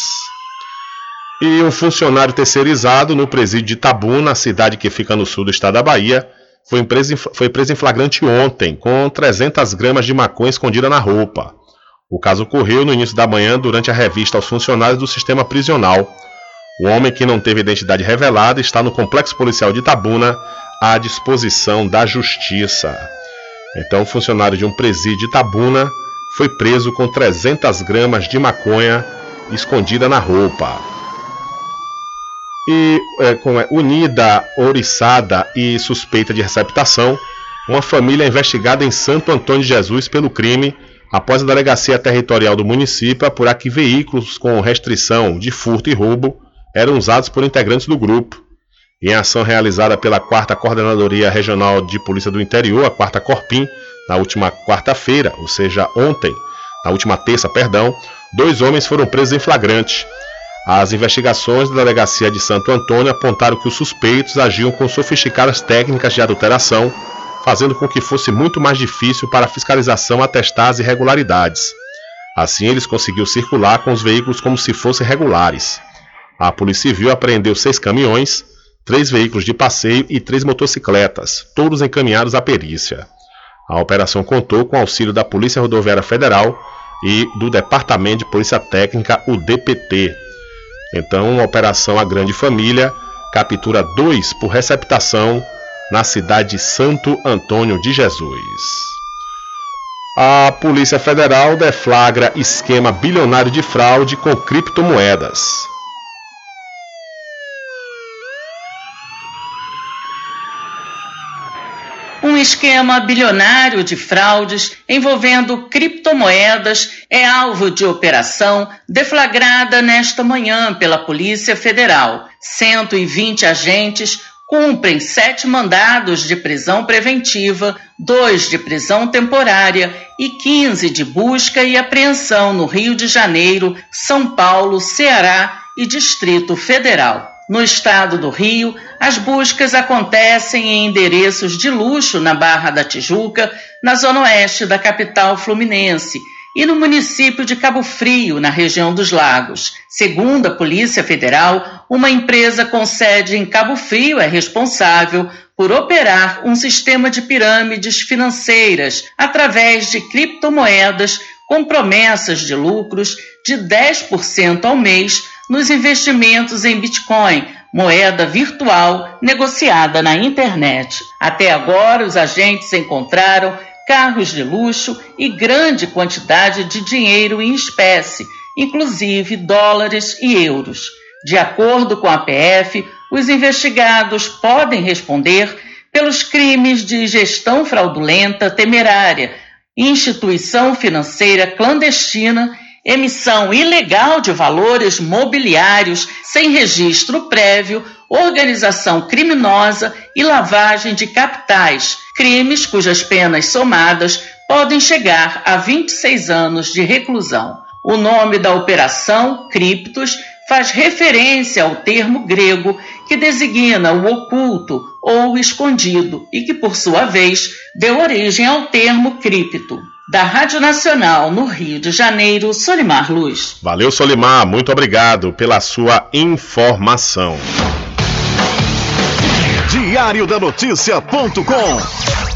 Speaker 2: E um funcionário terceirizado no presídio de Itabuna, cidade que fica no sul do estado da Bahia, foi preso, em, foi preso em flagrante ontem, com 300 gramas de maconha escondida na roupa. O caso ocorreu no início da manhã durante a revista aos funcionários do sistema prisional. O homem que não teve identidade revelada está no complexo policial de Itabuna à disposição da justiça. Então, o funcionário de um presídio de Itabuna foi preso com 300 gramas de maconha escondida na roupa e é, como é, unida, oriçada e suspeita de receptação, uma família é investigada em Santo Antônio de Jesus pelo crime após a delegacia territorial do município apurar que veículos com restrição de furto e roubo eram usados por integrantes do grupo. Em ação realizada pela 4 Coordenadoria Regional de Polícia do Interior, a 4 Corpim, na última quarta-feira, ou seja, ontem, na última terça, perdão, dois homens foram presos em flagrante. As investigações da delegacia de Santo Antônio apontaram que os suspeitos agiam com sofisticadas técnicas de adulteração, fazendo com que fosse muito mais difícil para a fiscalização atestar as irregularidades. Assim, eles conseguiram circular com os veículos como se fossem regulares. A Polícia Civil apreendeu seis caminhões, três veículos de passeio e três motocicletas, todos encaminhados à perícia. A operação contou com auxílio da Polícia Rodoviária Federal e do Departamento de Polícia Técnica, o DPT. Então, a Operação A Grande Família captura dois por receptação na cidade de Santo Antônio de Jesus. A Polícia Federal deflagra esquema bilionário de fraude com criptomoedas.
Speaker 31: Um esquema bilionário de fraudes envolvendo criptomoedas é alvo de operação deflagrada nesta manhã pela Polícia Federal. 120 agentes cumprem sete mandados de prisão preventiva, dois de prisão temporária e 15 de busca e apreensão no Rio de Janeiro, São Paulo, Ceará e Distrito Federal. No estado do Rio, as buscas acontecem em endereços de luxo na Barra da Tijuca, na zona oeste da capital fluminense, e no município de Cabo Frio, na região dos Lagos. Segundo a Polícia Federal, uma empresa com sede em Cabo Frio é responsável por operar um sistema de pirâmides financeiras através de criptomoedas com promessas de lucros de 10% ao mês nos investimentos em Bitcoin, moeda virtual negociada na internet. Até agora, os agentes encontraram carros de luxo e grande quantidade de dinheiro em espécie, inclusive dólares e euros. De acordo com a PF, os investigados podem responder pelos crimes de gestão fraudulenta temerária, instituição financeira clandestina, emissão ilegal de valores mobiliários sem registro prévio, organização criminosa e lavagem de capitais, crimes cujas penas somadas podem chegar a 26 anos de reclusão. O nome da operação, Criptos, faz referência ao termo grego que designa o oculto ou o escondido e que, por sua vez, deu origem ao termo cripto. Da Rádio Nacional no Rio de Janeiro, Solimar Luz.
Speaker 2: Valeu, Solimar, muito obrigado pela sua informação.
Speaker 30: Diário da Notícia.com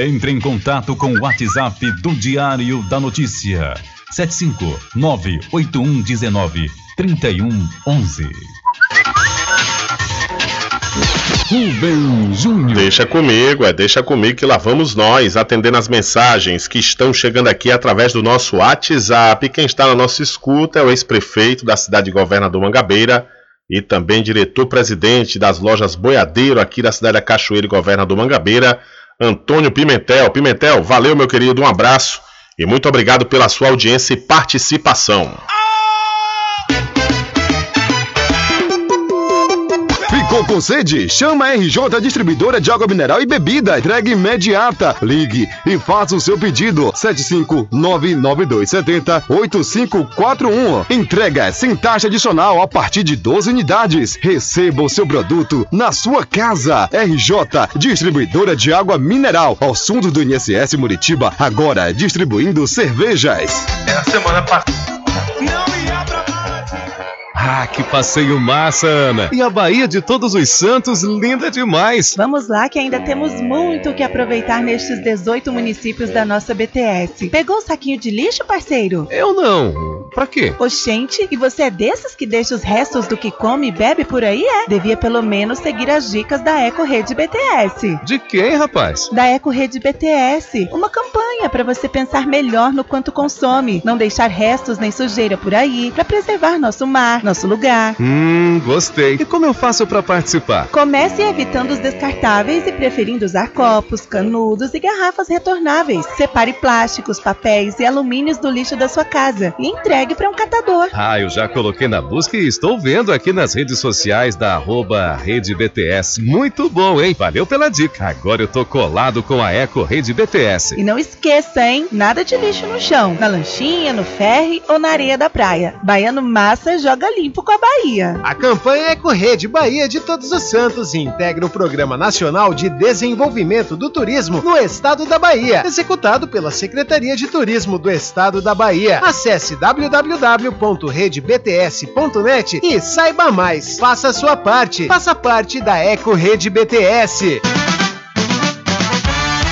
Speaker 1: Entre em contato com o WhatsApp do Diário da Notícia. 759-8119-3111.
Speaker 2: Rubem Júnior. Deixa comigo, é deixa comigo que lá vamos nós, atendendo as mensagens que estão chegando aqui através do nosso WhatsApp. Quem está na nossa escuta é o ex-prefeito da cidade de Governador Mangabeira e também diretor-presidente das lojas Boiadeiro aqui da cidade da Cachoeira e Governador Mangabeira, Antônio Pimentel. Pimentel, valeu meu querido, um abraço e muito obrigado pela sua audiência e participação.
Speaker 17: Ficou com sede? Chama a RJ Distribuidora de Água Mineral e Bebida. Entrega imediata. Ligue e faça o seu pedido. 75992708541. Entrega sem taxa adicional a partir de 12 unidades. Receba o seu produto na sua casa. RJ Distribuidora de Água Mineral. Ao fundo do INSS Muritiba. Agora distribuindo cervejas.
Speaker 26: É a semana passada.
Speaker 21: Ah, que passeio massa, Ana! E a Bahia de Todos os Santos, linda demais!
Speaker 7: Vamos lá que ainda temos muito o que aproveitar nestes 18 municípios da nossa BTS. Pegou o saquinho de lixo, parceiro?
Speaker 21: Eu não. Pra quê?
Speaker 7: Oxente, e você é desses que deixa os restos do que come e bebe por aí, é? Devia pelo menos seguir as dicas da Eco Rede BTS.
Speaker 21: De quem, rapaz?
Speaker 7: Da Eco Rede BTS. Uma campanha para você pensar melhor no quanto consome, não deixar restos nem sujeira por aí, para preservar nosso mar, nosso lugar.
Speaker 21: Hum, gostei. E como eu faço para participar?
Speaker 7: Comece evitando os descartáveis e preferindo usar copos, canudos e garrafas retornáveis. Separe plásticos, papéis e alumínios do lixo da sua casa e entregue para um catador.
Speaker 21: Ah, eu já coloquei na busca e estou vendo aqui nas redes sociais da arroba Rede BTS. Muito bom, hein? Valeu pela dica. Agora eu tô colado com a Eco Rede BTS.
Speaker 7: E não esqueça, hein? Nada de lixo no chão, na lanchinha, no ferry ou na areia da praia. Baiano Massa joga limpo com a Bahia.
Speaker 8: A campanha Eco Rede Bahia de Todos os Santos integra o Programa Nacional de Desenvolvimento do Turismo no Estado da Bahia, executado pela Secretaria de Turismo do Estado da Bahia. Acesse www.redebts.net e saiba mais. Faça a sua parte. Faça parte da Eco Rede BTS.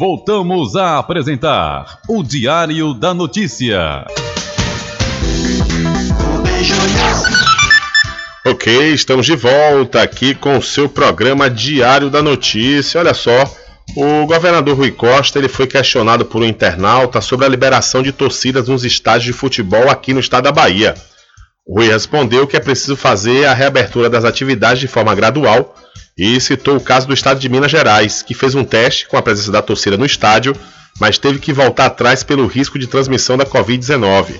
Speaker 1: Voltamos a apresentar o Diário da Notícia.
Speaker 2: Ok, estamos de volta aqui com o seu programa Diário da Notícia. Olha só, o governador Rui Costa ele foi questionado por um internauta sobre a liberação de torcidas nos estádios de futebol aqui no estado da Bahia. Rui respondeu que é preciso fazer a reabertura das atividades de forma gradual e citou o caso do estado de Minas Gerais, que fez um teste com a presença da torcida no estádio, mas teve que voltar atrás pelo risco de transmissão da Covid-19.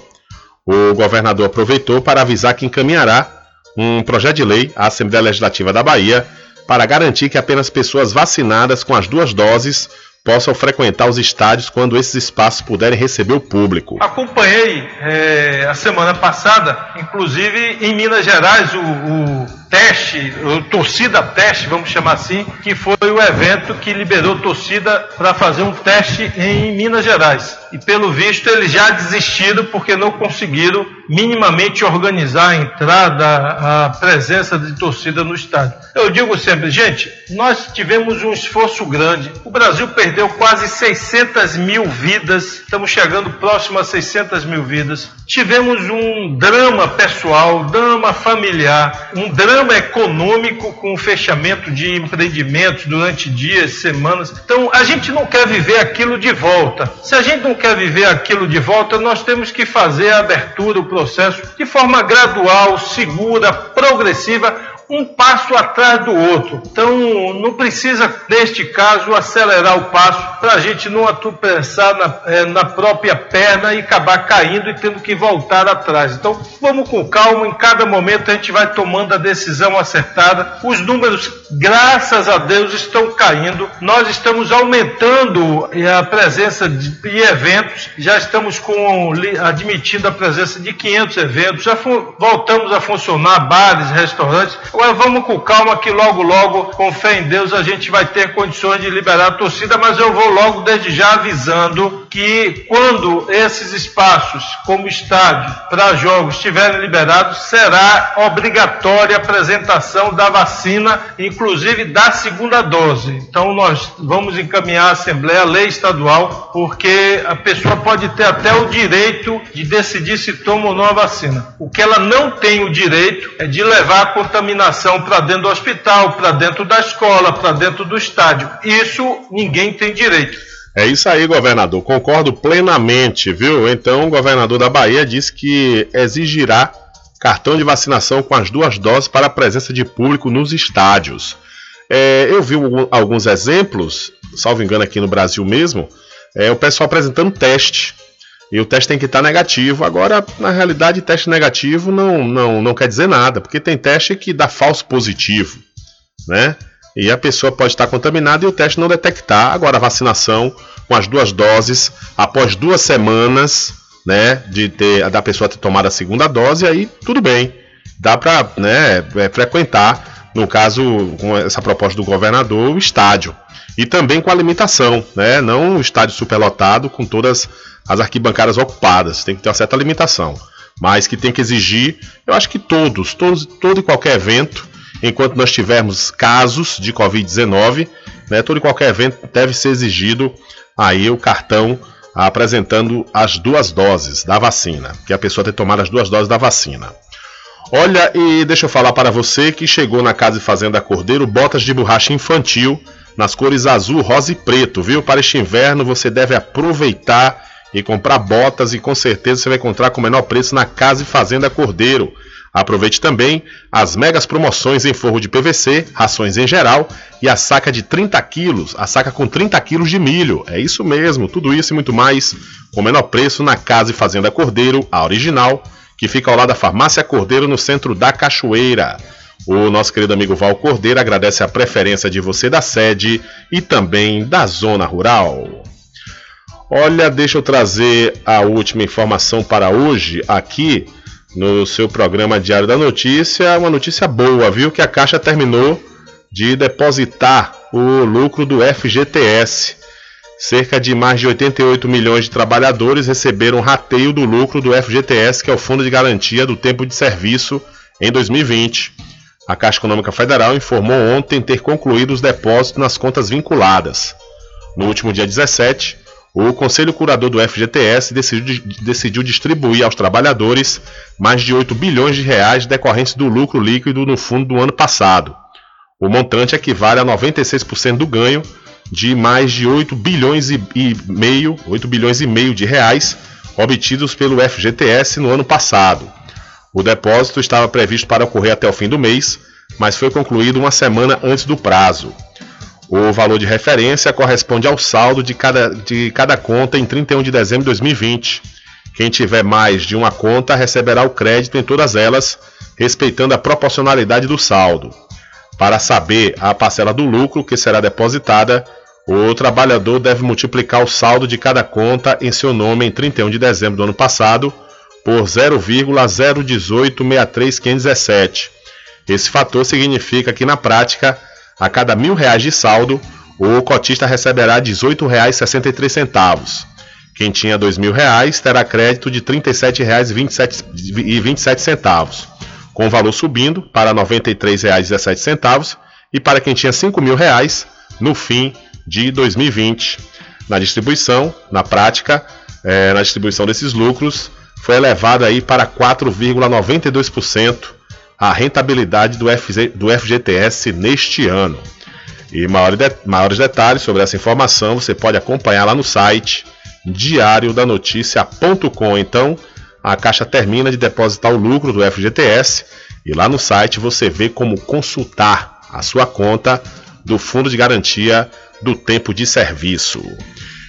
Speaker 2: O governador aproveitou para avisar que encaminhará um projeto de lei à Assembleia Legislativa da Bahia para garantir que apenas pessoas vacinadas com as duas doses possam frequentar os estádios quando esses espaços puderem receber o público.
Speaker 26: Acompanhei é, a semana passada, inclusive em Minas Gerais, o, o teste, o torcida teste, vamos chamar assim, que foi o evento que liberou torcida para fazer um teste em Minas Gerais. E pelo visto eles já desistiram porque não conseguiram minimamente organizar a entrada, a presença de torcida no estádio. Eu digo sempre, gente, nós tivemos um esforço grande. O Brasil perdeu quase 600 mil vidas, estamos chegando próximo a 600 mil vidas. Tivemos um drama pessoal, drama familiar, um drama econômico com o fechamento de empreendimentos durante dias, semanas. Então, a gente não quer viver aquilo de volta. Se a gente não quer viver aquilo de volta, nós temos que fazer a abertura, o processo de forma gradual, segura, progressiva, um passo atrás do outro. Então, não precisa, neste caso, acelerar o passo para a gente não atropellar na, é, na própria perna e acabar caindo e tendo que voltar atrás. Então, vamos com calma, em cada momento a gente vai tomando a decisão acertada. Os números, graças a Deus, estão caindo. Nós estamos aumentando a presença de eventos, já estamos com admitindo a presença de 500 eventos, já voltamos a funcionar bares, restaurantes. Agora vamos com calma que logo, logo, com fé em Deus, a gente vai ter condições de liberar a torcida, mas eu vou logo desde já avisando que quando esses espaços, como estádio, para jogos estiverem liberados, será obrigatória a apresentação da vacina, inclusive da segunda dose. Então nós vamos encaminhar à Assembleia a lei estadual, porque a pessoa pode ter até o direito de decidir se toma ou não a vacina. O que ela não tem o direito é de levar a contaminação para dentro do hospital, para dentro da escola, para dentro do estádio. Isso ninguém tem direito.
Speaker 2: É isso aí, governador. Concordo plenamente, viu? Então, o governador da Bahia disse que exigirá cartão de vacinação com as duas doses para a presença de público nos estádios. É, eu vi alguns exemplos, salvo engano aqui no Brasil mesmo, é, o pessoal apresentando teste e o teste tem que estar negativo. Agora, na realidade, teste negativo não, não, não quer dizer nada, porque tem teste que dá falso positivo, né? E a pessoa pode estar contaminada e o teste não detectar. Agora, a vacinação com as duas doses, após duas semanas, né, de ter da pessoa ter tomado a segunda dose, aí tudo bem, dá para né, é, frequentar, no caso, com essa proposta do governador, o estádio. E também com a limitação, né? Não o estádio superlotado com todas as arquibancadas ocupadas, tem que ter uma certa limitação. Mas que tem que exigir, eu acho que todos, todos todo e qualquer evento, enquanto nós tivermos casos de Covid-19, né, todo e qualquer evento deve ser exigido aí o cartão apresentando as duas doses da vacina, que a pessoa tem tomado as duas doses da vacina. Olha, e deixa eu falar para você que chegou na Casa e Fazenda Cordeiro botas de borracha infantil nas cores azul, rosa e preto, viu? Para este inverno você deve aproveitar e comprar botas e com certeza você vai encontrar com o menor preço na Casa e Fazenda Cordeiro. Aproveite também as megas promoções em forro de PVC, rações em geral e a saca de 30 quilos, a saca com 30 quilos de milho. É isso mesmo, tudo isso e muito mais com menor preço na Casa e Fazenda Cordeiro, a original, que fica ao lado da Farmácia Cordeiro no centro da Cachoeira. O nosso querido amigo Val Cordeiro agradece a preferência de você da sede e também da zona rural. Olha, deixa eu trazer a última informação para hoje aqui no seu programa Diário da Notícia. Uma notícia boa, viu? Que a Caixa terminou de depositar o lucro do FGTS. Cerca de mais de 88 milhões de trabalhadores receberam rateio do lucro do FGTS, que é o Fundo de Garantia do Tempo de Serviço, em 2020. A Caixa Econômica Federal informou ontem ter concluído os depósitos nas contas vinculadas. No último dia 17, o Conselho Curador do FGTS decidiu, decidiu, distribuir aos trabalhadores mais de 8 bilhões de reais decorrentes do lucro líquido no fundo do ano passado. O montante equivale a 96% do ganho de mais de 8 bilhões e, e meio, 8 bilhões e meio de reais obtidos pelo FGTS no ano passado. O depósito estava previsto para ocorrer até o fim do mês, mas foi concluído uma semana antes do prazo. O valor de referência corresponde ao saldo de cada, de cada conta em 31 de dezembro de 2020. Quem tiver mais de uma conta receberá o crédito em todas elas, respeitando a proporcionalidade do saldo. Para saber a parcela do lucro que será depositada, o trabalhador deve multiplicar o saldo de cada conta em seu nome em 31 de dezembro do ano passado por 0,01863517. Esse fator significa que, na prática, a cada mil reais de saldo, o cotista receberá R$ 18,63. Quem tinha R$ 2.000 terá crédito de R$ 37,27, com o valor subindo para R$ 93,17 e para quem tinha R$ 5.000 no fim de 2020. Na distribuição, na prática, é, na distribuição desses lucros, foi elevada aí para 4,92% a rentabilidade do, FG, do FGTS neste ano. E maiores, de, maiores detalhes sobre essa informação você pode acompanhar lá no site diariodanoticia.com. Então, a Caixa termina de depositar o lucro do FGTS e lá no site você vê como consultar a sua conta do Fundo de Garantia do Tempo de Serviço.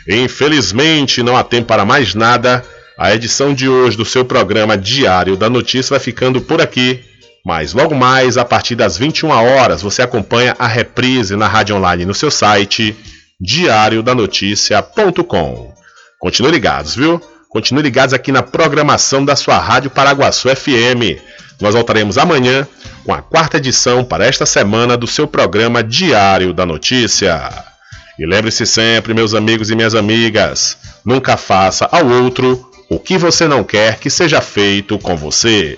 Speaker 2: Infelizmente, não há tempo para mais nada. A edição de hoje do seu programa Diário da Notícia vai ficando por aqui. Mas logo mais, a partir das 21 horas, você acompanha a reprise na rádio online no seu site diariodanoticia.com. Continue ligados, viu? Continue ligados aqui na programação da sua Rádio Paraguaçu FM. Nós voltaremos amanhã com a quarta edição para esta semana do seu programa Diário da Notícia. E lembre-se sempre, meus amigos e minhas amigas, nunca faça ao outro o que você não quer que seja feito com você.